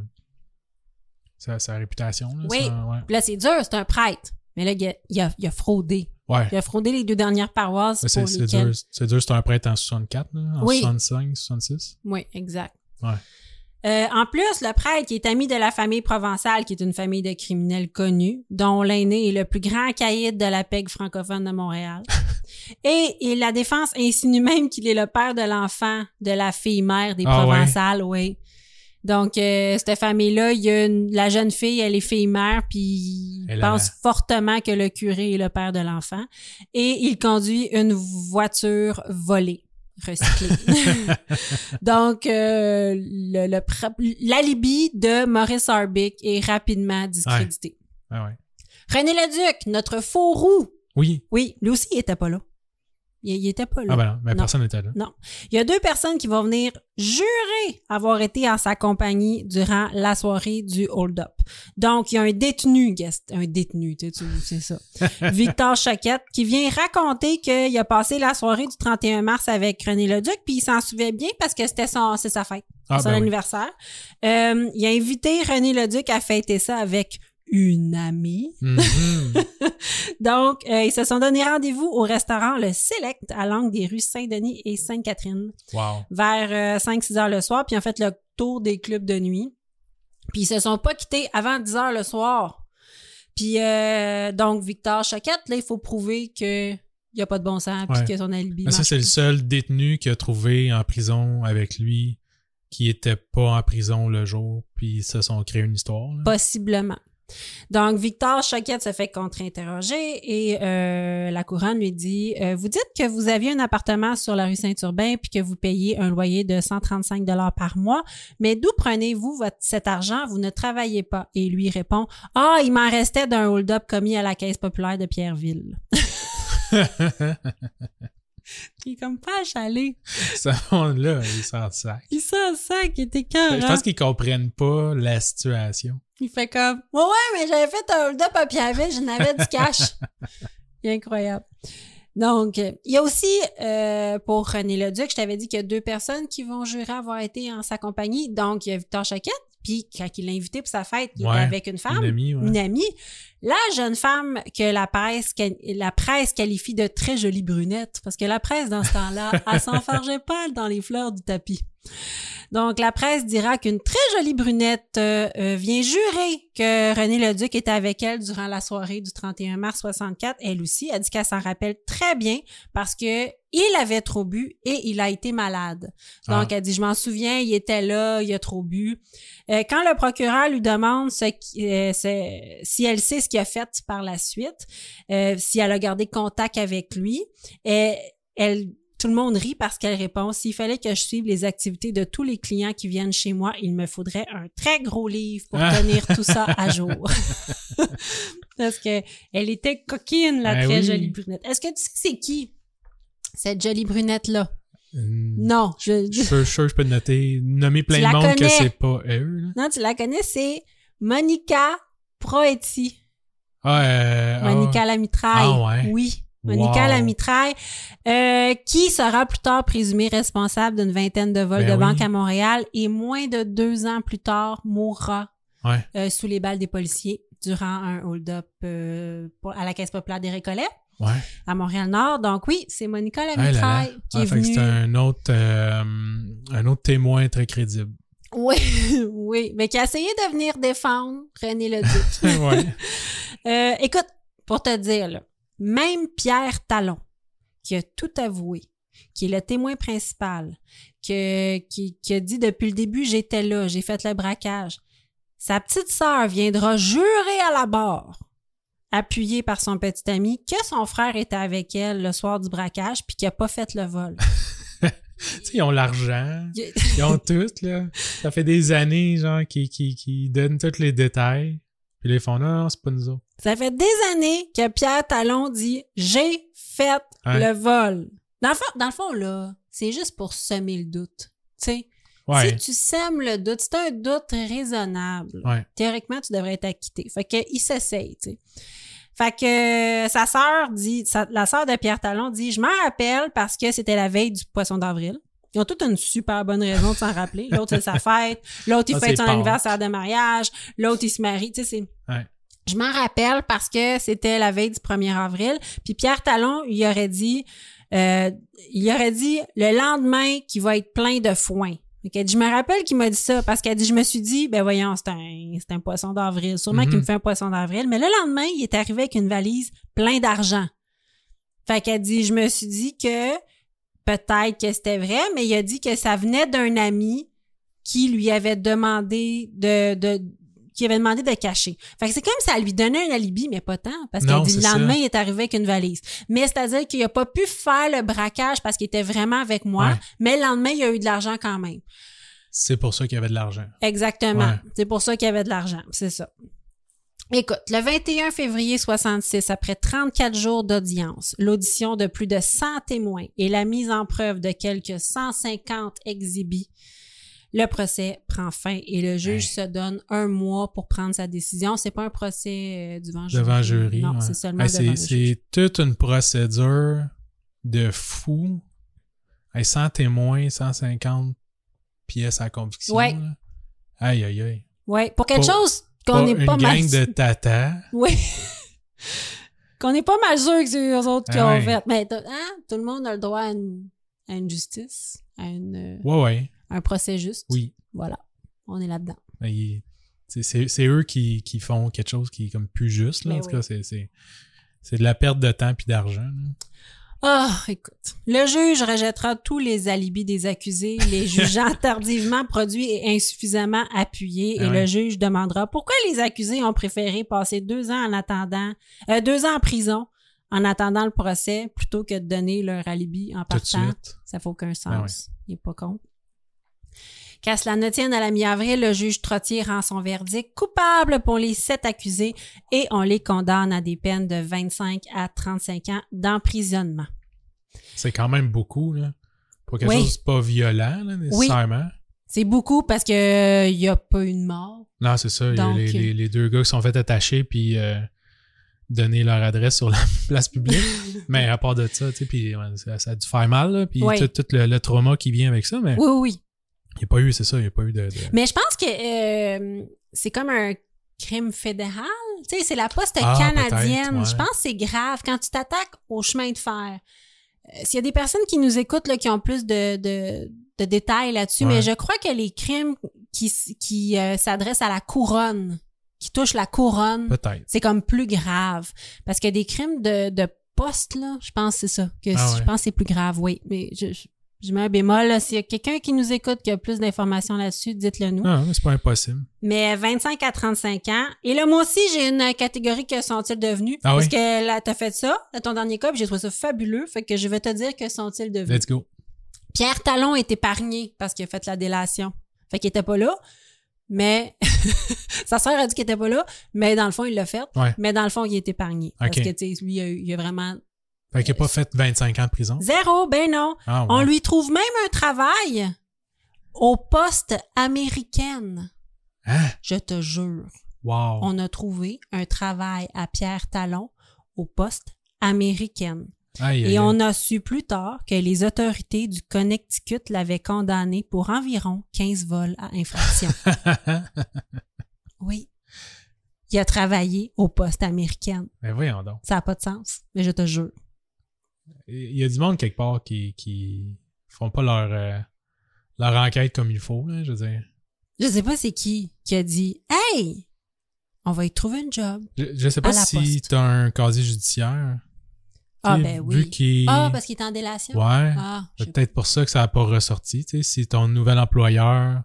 sa, sa réputation. Là, Oui. ça, ouais. Puis là c'est dur, c'est un prêtre. Mais là il a, il a, il a fraudé. Ouais. Il a fraudé les deux dernières paroisses c'est dur, c'est dur, c'est un prêtre en 64, là, en Oui. 65, 66. Oui, exact. Ouais. Euh, en plus, le prêtre qui est ami de la famille provençale, qui est une famille de criminels connus, dont l'aîné est le plus grand caïd de la PEG francophone de Montréal. et, et la défense insinue même qu'il est le père de l'enfant de la fille mère des Ah provençales, oui. Donc, euh, cette famille-là, il y a une- la jeune fille, elle est fille mère, puis il a pense fortement que le curé est le père de l'enfant. Et il conduit une voiture volée, recyclée. Donc, euh, le, le pr- l'alibi de Maurice Arbic est rapidement discrédité. Ah ouais. René Leduc, notre faux roux, Oui. oui, lui aussi, il était pas là. Il, il était pas là. Ah ben non, mais Non. personne n'était là. Non. Il y a deux personnes qui vont venir jurer avoir été en sa compagnie durant la soirée du hold-up. Donc, il y a un détenu, guest, un détenu, tu sais, tu- c'est ça. Victor Choquette, qui vient raconter qu'il a passé la soirée du 31 mars avec René Leduc, puis il s'en souvient bien parce que c'était son, c'est sa fête, Ah son ben oui. anniversaire. Euh, il a invité René Leduc à fêter ça avec une amie. Mhm. Donc, euh, ils se sont donné rendez-vous au restaurant Le Select à l'angle des rues Saint-Denis et Sainte-Catherine wow. vers 5-6 heures le soir, puis ils ont fait le tour des clubs de nuit. Puis ils se sont pas quittés avant 10 heures le soir. Puis euh, donc, Victor Choquette, là, il faut prouver que il y a pas de bon sens, puis que son alibi Mais ça, c'est le seul détenu qu'il a trouvé en prison avec lui qui était pas en prison le jour, puis ils se sont créé une histoire. là. Possiblement. Donc, Victor Choquette se fait contre-interroger et euh, la couronne lui dit euh, Vous dites que vous aviez un appartement sur la rue Saint-Urbain puis que vous payez un loyer de 135 dollars par mois, mais d'où prenez-vous cet argent? Vous ne travaillez pas. Et il lui répond Ah, il m'en restait d'un hold-up commis à la Caisse populaire de Pierreville. Il est comme pas achalé. Ce monde-là, ils s'en sac. Il sent ça qui était cœur. Je pense qu'ils comprennent pas la situation. Il fait comme Ouais, ouais, mais j'avais fait un hold-up à Pierreville, j'en avais du cash. Incroyable. Donc, il y a aussi, euh, pour René Leduc, je t'avais dit qu'il y a deux personnes qui vont jurer avoir été en sa compagnie. Donc, il y a Victor Choquette, puis quand il l'a invité pour sa fête, il Ouais, était avec une femme, Une amie, ouais. une amie. La jeune femme que la presse, la presse qualifie de très jolie brunette, parce que la presse, dans ce temps-là, elle s'enfargeait pas dans les fleurs du tapis. Donc, la presse dira qu'une très jolie brunette euh, euh, vient jurer que René Leduc était avec elle durant la soirée du 31 mars 64. Elle aussi a dit qu'elle s'en rappelle très bien parce que il avait trop bu et il a été malade. Donc, Ah. elle dit, je m'en souviens, il était là, il a trop bu. Euh, quand le procureur lui demande ce qui- ce- si elle sait ce qu'il a fait par la suite, si elle a gardé contact avec lui, elle, tout le monde rit parce qu'elle répond, s'il fallait que je suive les activités de tous les clients qui viennent chez moi, il me faudrait un très gros livre pour Ah. tenir tout ça à jour. parce que elle était coquine, la Ben très oui. jolie brunette. Est-ce que tu sais c'est qui? Cette jolie brunette-là? Hum, Non, je, suis sûr, peux te noter, nommer plein de la monde que c'est pas là. non, tu la connais, c'est Monica Proetti. Ah, euh, ah, Monica Lamitraille. Ah ouais. Oui. Monica Wow. Lamitraille, euh, qui sera plus tard présumée responsable d'une vingtaine de vols Ben de oui. banque à Montréal et moins de deux ans plus tard mourra Ouais. euh, sous les balles des policiers durant un hold-up euh, à la Caisse populaire des Récollets Ouais. à Montréal-Nord. Donc oui, c'est Monica. Lamitraille qui Ah, est venue. c'est un autre, euh, un autre témoin très crédible. Oui, oui, mais qui a essayé de venir défendre René Leduc. ouais. Euh, écoute, pour te dire, là, même Pierre Talon, qui a tout avoué, qui est le témoin principal, que, qui, qui a dit depuis le début, j'étais là, j'ai fait le braquage. Sa petite sœur viendra jurer à la barre, appuyée par son petit ami, que son frère était avec elle le soir du braquage puis qu'il a pas fait le vol. Tu sais, ils ont l'argent. Il- Ils ont tout, là. Ça fait des années, genre, qui, qui, qui donnent tous les détails. Puis les font, non, non, c'est pas nous autres. Ça fait des années que Pierre Talon dit j'ai fait le vol. Dans le fond, dans le fond là, c'est juste pour semer le doute. Tu sais, Ouais. si tu sèmes le doute, c'est un doute raisonnable. Ouais. Théoriquement, tu devrais être acquitté. Fait que il s'essaye. Fait que sa sœur dit, sa- la sœur de Pierre Talon dit, je m'en rappelle parce que c'était la veille du poisson d'avril. Ils ont toute une super bonne raison de s'en rappeler. L'autre, c'est sa fête. L'autre, il Ah, fête son anniversaire de mariage. L'autre, il se marie. Tu sais, c'est... Ouais. Je m'en rappelle parce que c'était la veille du 1er avril. Puis Pierre Talon, il aurait dit, euh, il aurait dit le lendemain qu'il va être plein de foin. Qu'elle dit, je me rappelle qu'il m'a dit ça parce qu'elle dit, je me suis dit, ben voyons, c'est un, c'est un poisson d'avril. Sûrement Mhm. qu'il me fait un poisson d'avril. Mais le lendemain, il est arrivé avec une valise plein d'argent. Fait qu'elle dit, je me suis dit que peut-être que c'était vrai, mais il a dit que ça venait d'un ami qui lui avait demandé de, de qui avait demandé de cacher. Fait que c'est comme ça lui donnait un alibi, mais pas tant, parce Non, dit le ça. lendemain, il est arrivé avec une valise. Mais c'est-à-dire qu'il a pas pu faire le braquage parce qu'il était vraiment avec moi, Ouais. mais le lendemain, il y a eu de l'argent quand même. C'est pour ça qu'il y avait de l'argent. Exactement. Ouais. C'est pour ça qu'il y avait de l'argent, c'est ça. Écoute, le 21 février 66, après 34 jours d'audience, l'audition de plus de 100 témoins et la mise en preuve de quelques 150 exhibits, le procès prend fin et le juge se donne un mois pour prendre sa décision. C'est pas un procès euh, devant jury. Devant jury. Non, ouais. c'est seulement Hey, devant c'est, toute une procédure de fou. Hey, 100 témoins, 150 pièces à conviction. Ouais. Aïe, aïe, aïe. Ouais, pour quelque chose qu'on Pas n'est pas mal. gang de tata. Oui. qu'on n'est pas mal sûr que c'est eux autres qui Ah ont ouais. fait. Mais hein, tout le monde a le droit à une, à une justice, à une, euh, Ouais, ouais. un procès juste. Oui. Voilà. On est là-dedans. Il- c'est, eux qui, qui font quelque chose qui est comme plus juste. Là. Mais en tout Ben oui. cas, c'est de la perte de temps puis d'argent. Ah, écoute. Le juge rejettera tous les alibis des accusés, les jugeant tardivement produits et insuffisamment appuyés, Ah et ouais. le juge demandera pourquoi les accusés ont préféré passer deux ans en attendant, euh, deux ans en prison en attendant le procès plutôt que de donner leur alibi en partant. Ça fait aucun Ben ouais. sens. Il est pas con. Qu'à cela ne tienne, à la mi-avril, le juge Trottier rend son verdict coupable pour les sept accusés et on les condamne à des peines de 25 à 35 ans d'emprisonnement. C'est quand même beaucoup. Là. Pour quelque Oui. chose de pas violent, là, nécessairement. C'est beaucoup parce que euh, il y a pas eu de mort. Non, c'est ça. Donc, les, euh, les- les deux gars qui sont fait attacher puis euh, donner leur adresse sur la place publique. mais à part de ça, tu sais, puis ça, ça a dû faire mal, là, puis Oui. tout, tout le, le trauma qui vient avec ça, mais oui, oui. Il n'y a pas eu, c'est ça, il n'y a pas eu de... de- Mais je pense que euh, c'est comme un crime fédéral. Tu sais, c'est la poste Ah, canadienne. ouais. Je pense que c'est grave quand tu t'attaques au chemin de fer. Euh, S'il y a des personnes qui nous écoutent là, qui ont plus de, de, de détails là-dessus, Ouais. mais je crois que les crimes qui, qui euh, s'adressent à la couronne, qui touchent la couronne, c'est comme plus grave. Parce que des crimes de, de poste, là, je pense que c'est ça. Que Ah Je pense que c'est plus grave, oui. Mais je, je, je mets un bémol. S'il y a quelqu'un qui nous écoute qui a plus d'informations là-dessus, dites-le nous. Non, mais c'est pas impossible. Mais 25 à 35 ans. Et là, moi aussi, j'ai une catégorie que sont-ils devenus? Ah Parce oui? que là, t'as fait ça, à ton dernier cas, puis j'ai trouvé ça fabuleux. Fait que je vais te dire que sont-ils devenus. Let's go. Pierre Talon est épargné parce qu'il a fait la délation. Fait qu'il était pas là. Mais sa sœur a dit qu'il était pas là, mais dans le fond, il l'a fait. Ouais. Mais dans le fond, il est épargné. Parce Ok. que, tu sais, lui, il a, il a vraiment Fait qu'il a pas fait 25 ans de prison? zéro, ben non. Ah, ouais. On lui trouve même un travail au poste américaine. Hein? Je te jure. Wow. On a trouvé un travail à Pierre Talon au poste américaine. Aïe, aïe, Et on a su plus tard que les autorités du Connecticut l'avaient condamné pour environ 15 vols à infraction. oui. Il a travaillé au poste américaine. Ben voyons donc. Ça n'a pas de sens, mais je te jure. Il y a du monde quelque part qui, qui font pas leur, euh, leur enquête comme il faut, là, je veux dire. Je sais pas c'est qui qui a dit Hey, on va y trouver une job. Je, je sais pas si t'as un casier judiciaire. Ah ben oui. Ah, parce qu'il est en délation? Ouais. Ah, C'est peut-être pour ça que ça a pas ressorti. Tu sais, si ton nouvel employeur,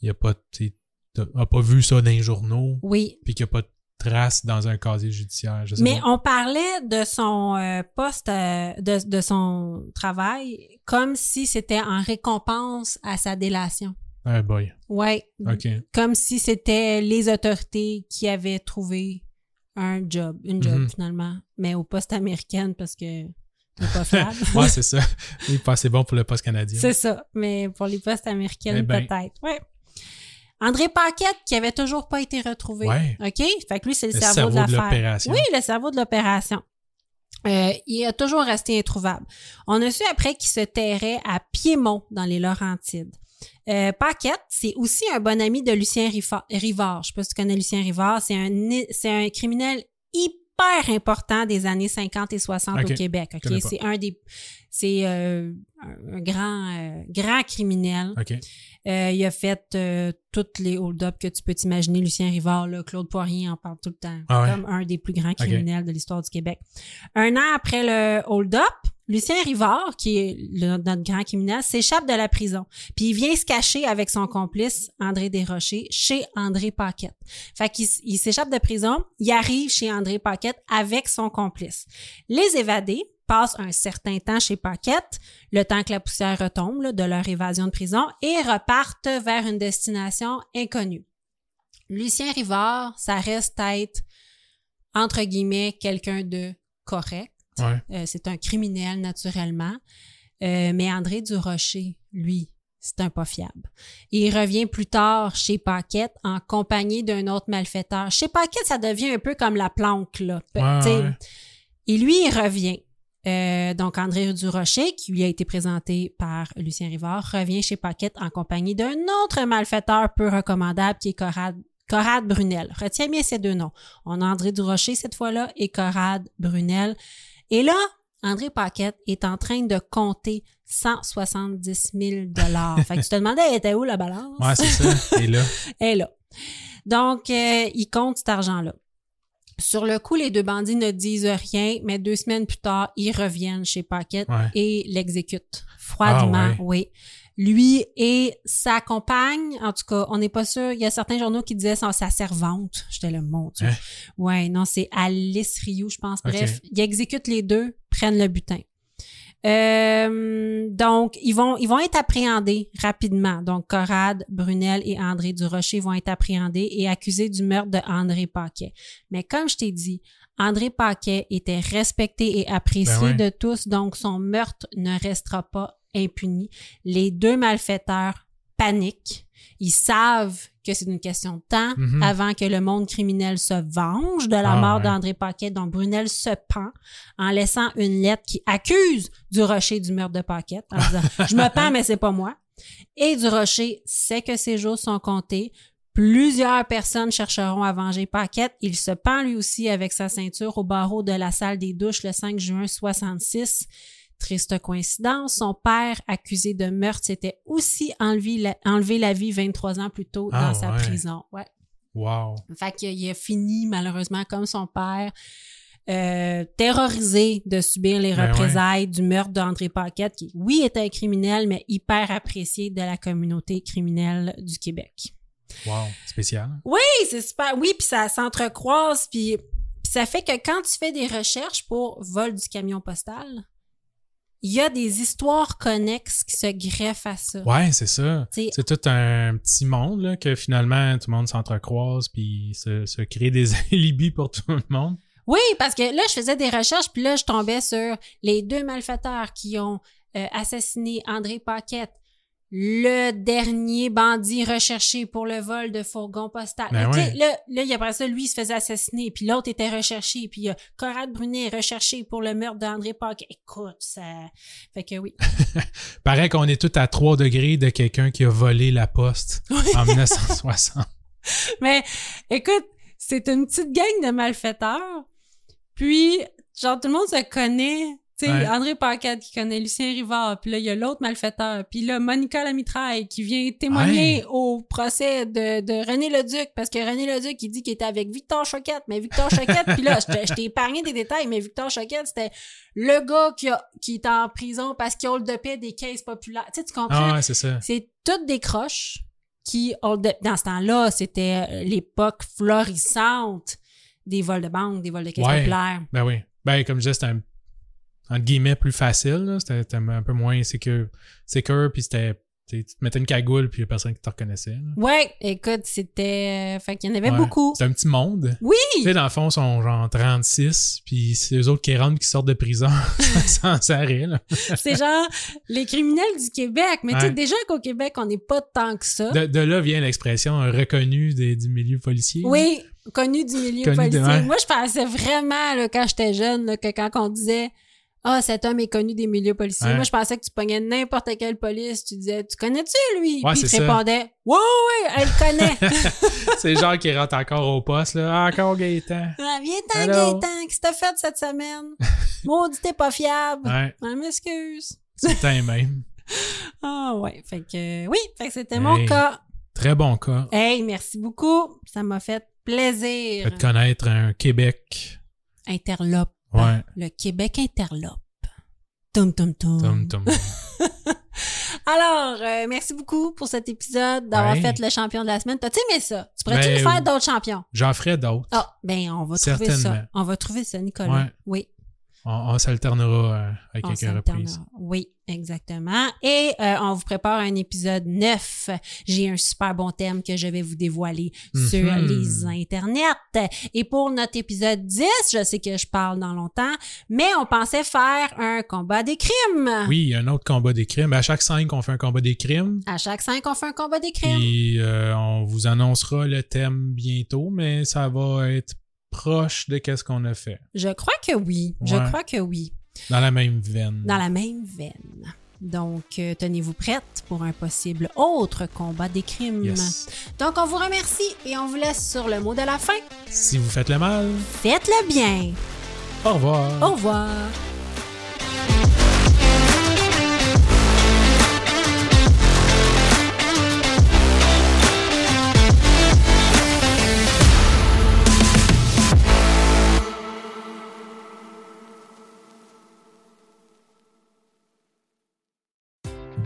il a pas, a pas vu ça dans les journaux, Oui. puis qu'il n'y a pas de trace dans un casier judiciaire. Je sais Mais pas. on parlait de son euh, poste, euh, de, de son travail, comme si c'était en récompense à sa délation. Ah boy. Ouais. OK. Comme si c'était les autorités qui avaient trouvé un job, une job Mhm. finalement, mais au poste américaine parce que c'est pas ouais, c'est ça. Il est pas assez bon pour le poste canadien. C'est ça, mais pour les postes américaines, Eh ben. peut-être. Ouais. André Paquette, qui avait toujours pas été retrouvé. Ouais. OK? Fait que lui, c'est le, Le cerveau, cerveau de l'affaire. l'opération. Oui, le cerveau de l'opération. Euh, il a toujours resté introuvable. On a su après qu'il se terrait à Piémont, dans les Laurentides. Euh, Paquette, c'est aussi un bon ami de Lucien Rifa- Rivard. Je sais pas si tu connais Lucien Rivard. C'est un, c'est un criminel hyper important des années 50 et 60 Ok. au Québec. ok? Connais pas. C'est un des, c'est euh, un grand, euh, grand criminel. Euh, il a fait euh, toutes les hold-up que tu peux t'imaginer. Lucien Rivard, là, Claude Poirier en parle tout le temps. Ah ouais? Comme un des plus grands criminels de l'histoire du Québec. Un an après le hold-up, Lucien Rivard, qui est le- notre grand criminel, s'échappe de la prison. Puis il vient se cacher avec son complice, André Desrochers, chez André Paquette. Fait qu'il il s'échappe de prison, il arrive chez André Paquette avec son complice. Les évadés passent un certain temps chez Paquette, le temps que la poussière retombe là, de leur évasion de prison, et repartent vers une destination inconnue. Lucien Rivard, ça reste être, entre guillemets, quelqu'un de correct. Ouais. Euh, c'est un criminel naturellement. Euh, mais André Durocher, lui, c'est un pas fiable. Et il revient plus tard chez Paquette en compagnie d'un autre malfaiteur. Chez Paquette, ça devient un peu comme la planque, là. Pe- Ouais, t'sais. ouais. Et lui, il revient. Euh, donc, André Durocher, qui lui a été présenté par Lucien Rivard, revient chez Paquette en compagnie d'un autre malfaiteur peu recommandable qui est Corrad, Corrad Brunel. Retiens bien ces deux noms. On a André Durocher cette fois-là et Corrad Brunel. Et là, André Paquette est en train de compter 170 000 dollars. Fait que tu te demandais, elle était où la balance? Ouais, c'est ça. Et là, Elle est là. Donc, euh, il compte cet argent-là. Sur le coup, les deux bandits ne disent rien, mais deux semaines plus tard, ils reviennent chez Paquette Ouais. et l'exécutent froidement. Ah ouais. Oui. Lui et sa compagne, en tout cas, on n'est pas sûr. Il y a certains journaux qui disaient sa, sa servante. J'étais le mon Dieu. Hein? Ouais, non, c'est Alice Rioux, je pense. Bref, ils exécutent les deux, prennent le butin. Euh, donc, ils vont, ils vont être appréhendés rapidement. Donc, Corrad, Brunel et André Durocher vont être appréhendés et accusés du meurtre de André Paquet. Mais comme je t'ai dit, André Paquet était respecté et apprécié Ben ouais. de tous, donc son meurtre ne restera pas impuni. Les deux malfaiteurs paniquent. Ils savent que c'est une question de temps Mhm. avant que le monde criminel se venge de la Ah mort ouais. d'André Paquet. Donc, Brunel se pend en laissant une lettre qui accuse du rocher du meurtre de Paquette en disant Je me pends, mais c'est pas moi. Et du rocher sait que ses jours sont comptés. Plusieurs personnes chercheront à venger Paquette. Il se pend lui aussi avec sa ceinture au barreau de la salle des douches le 5 juin 66. Triste coïncidence, son père, accusé de meurtre, s'était aussi enlevé la, enlevé la vie 23 ans plus tôt Ah, dans sa ouais. prison. Ouais. wow. Fait qu'il a fini malheureusement comme son père. euh, terrorisé de subir les Ben représailles du meurtre d'André Paquette, qui, oui, était un criminel, mais hyper apprécié de la communauté criminelle du Québec. Wow, spécial. Oui, c'est super. Oui, puis ça s'entrecroise, puis ça fait que quand tu fais des recherches pour vol du camion postal, il y a des histoires connexes qui se greffent à ça. Ouais, c'est ça. C'est tout un petit monde là, que finalement tout le monde s'entrecroise puis se, se crée des alibis pour tout le monde. Oui, parce que là, je faisais des recherches, puis là, je tombais sur les deux malfaiteurs qui ont euh, assassiné André Paquette, le dernier bandit recherché pour le vol de fourgon postal. Ben ouais. Là, là, il y a après ça, lui, il se faisait assassiner, puis l'autre était recherché, puis Conrad Brunet est recherché pour le meurtre d'André Paquette. Écoute, ça... Fait que oui. Paraît qu'on est tous à 3 degrés de quelqu'un qui a volé la poste en 1960. Mais écoute, c'est une petite gang de malfaiteurs. Puis, genre, tout le monde se connaît. Tu sais, Ouais. André Paquette qui connaît Lucien Rivard. Puis là, il y a l'autre malfaiteur. Puis là, Monica Lamitraille qui vient témoigner Ouais. au procès de, de René Leduc. Parce que René Leduc, il dit qu'il était avec Victor Choquette. Mais Victor Choquette, puis là, je t'ai- épargné des détails, mais Victor Choquette, c'était le gars qui, a, qui est en prison parce qu'il hold de paix des caisses populaires. Tu sais, tu comprends? Ah ouais, c'est ça. C'est toutes des croches qui, hold dans ce temps-là, c'était l'époque florissante des vols de banque, des vols de caisses populaires. Ben oui. Ben comme je disais, c'était un entre guillemets plus facile. C'était un peu moins sécure, sécure puis c'était tu te mettais une cagoule puis il y a personne qui te reconnaissait. là. Ouais, écoute, c'était... euh, fait qu'il y en avait Ouais. beaucoup. C'est un petit monde. Oui! Tu sais, dans le fond, ils sont genre 36, puis c'est eux autres qui rentrent, qui sortent de prison sans arrêt. C'est genre les criminels du Québec. Mais tu sais, déjà qu'au Québec, on n'est pas tant que ça. De, de là vient l'expression reconnue des- du milieu policier. Oui, connu du milieu Connu policier. Moi, je pensais vraiment, là, quand j'étais jeune, que quand on disait Ah, cet homme est connu des milieux policiers, moi, je pensais que tu pognais n'importe quelle police, tu disais Tu connais-tu lui? Ouais, Puis il te répondait Oui, oui, elle le connaît. c'est le genre qui rentre encore au poste. Là. Ah, encore Gaëtan. Ah, Viens-t'en, Allô? Gaëtan, qu'est-ce que t'as fait cette semaine? Maudit, t'es pas fiable. Ouais, Ah, m'excuse. c'est même. Ah, ouais. Fait que, oui, fait que c'était mon cas. Très bon cas. Hey, merci beaucoup. Ça m'a fait plaisir. de connaître un Québec. Interlope. Ouais. Le Québec interlope. Tum. Tum, tum. Alors, euh, merci beaucoup pour cet épisode, d'avoir Ouais. fait le champion de la semaine. T'as-tu aimé ça? Tu pourrais-tu Ben, nous faire d'autres champions? J'en ferai d'autres. Ah, ben, on va trouver ça. Certainement. On va trouver ça, Nicolas. Ouais. Oui. On, on s'alternera euh, à quelques reprises. Oui, exactement. Et euh, on vous prépare un épisode 9. J'ai un super bon thème que je vais vous dévoiler sur Mhm. les internets. Et pour notre épisode 10, je sais que je parle dans longtemps, mais on pensait faire un combat des crimes. Oui, un autre combat des crimes. À chaque cinq, on fait un combat des crimes. À chaque 5, on fait un combat des crimes. Puis euh, on vous annoncera le thème bientôt, mais ça va être proche de qu'est-ce qu'on a fait. Je crois que oui. Je crois que oui. Dans la même veine. Dans la même veine. Donc, euh, tenez-vous prête pour un possible autre combat des crimes. Yes. Donc, on vous remercie et on vous laisse sur le mot de la fin. Si vous faites le mal, Faites-le bien. au revoir. Au revoir.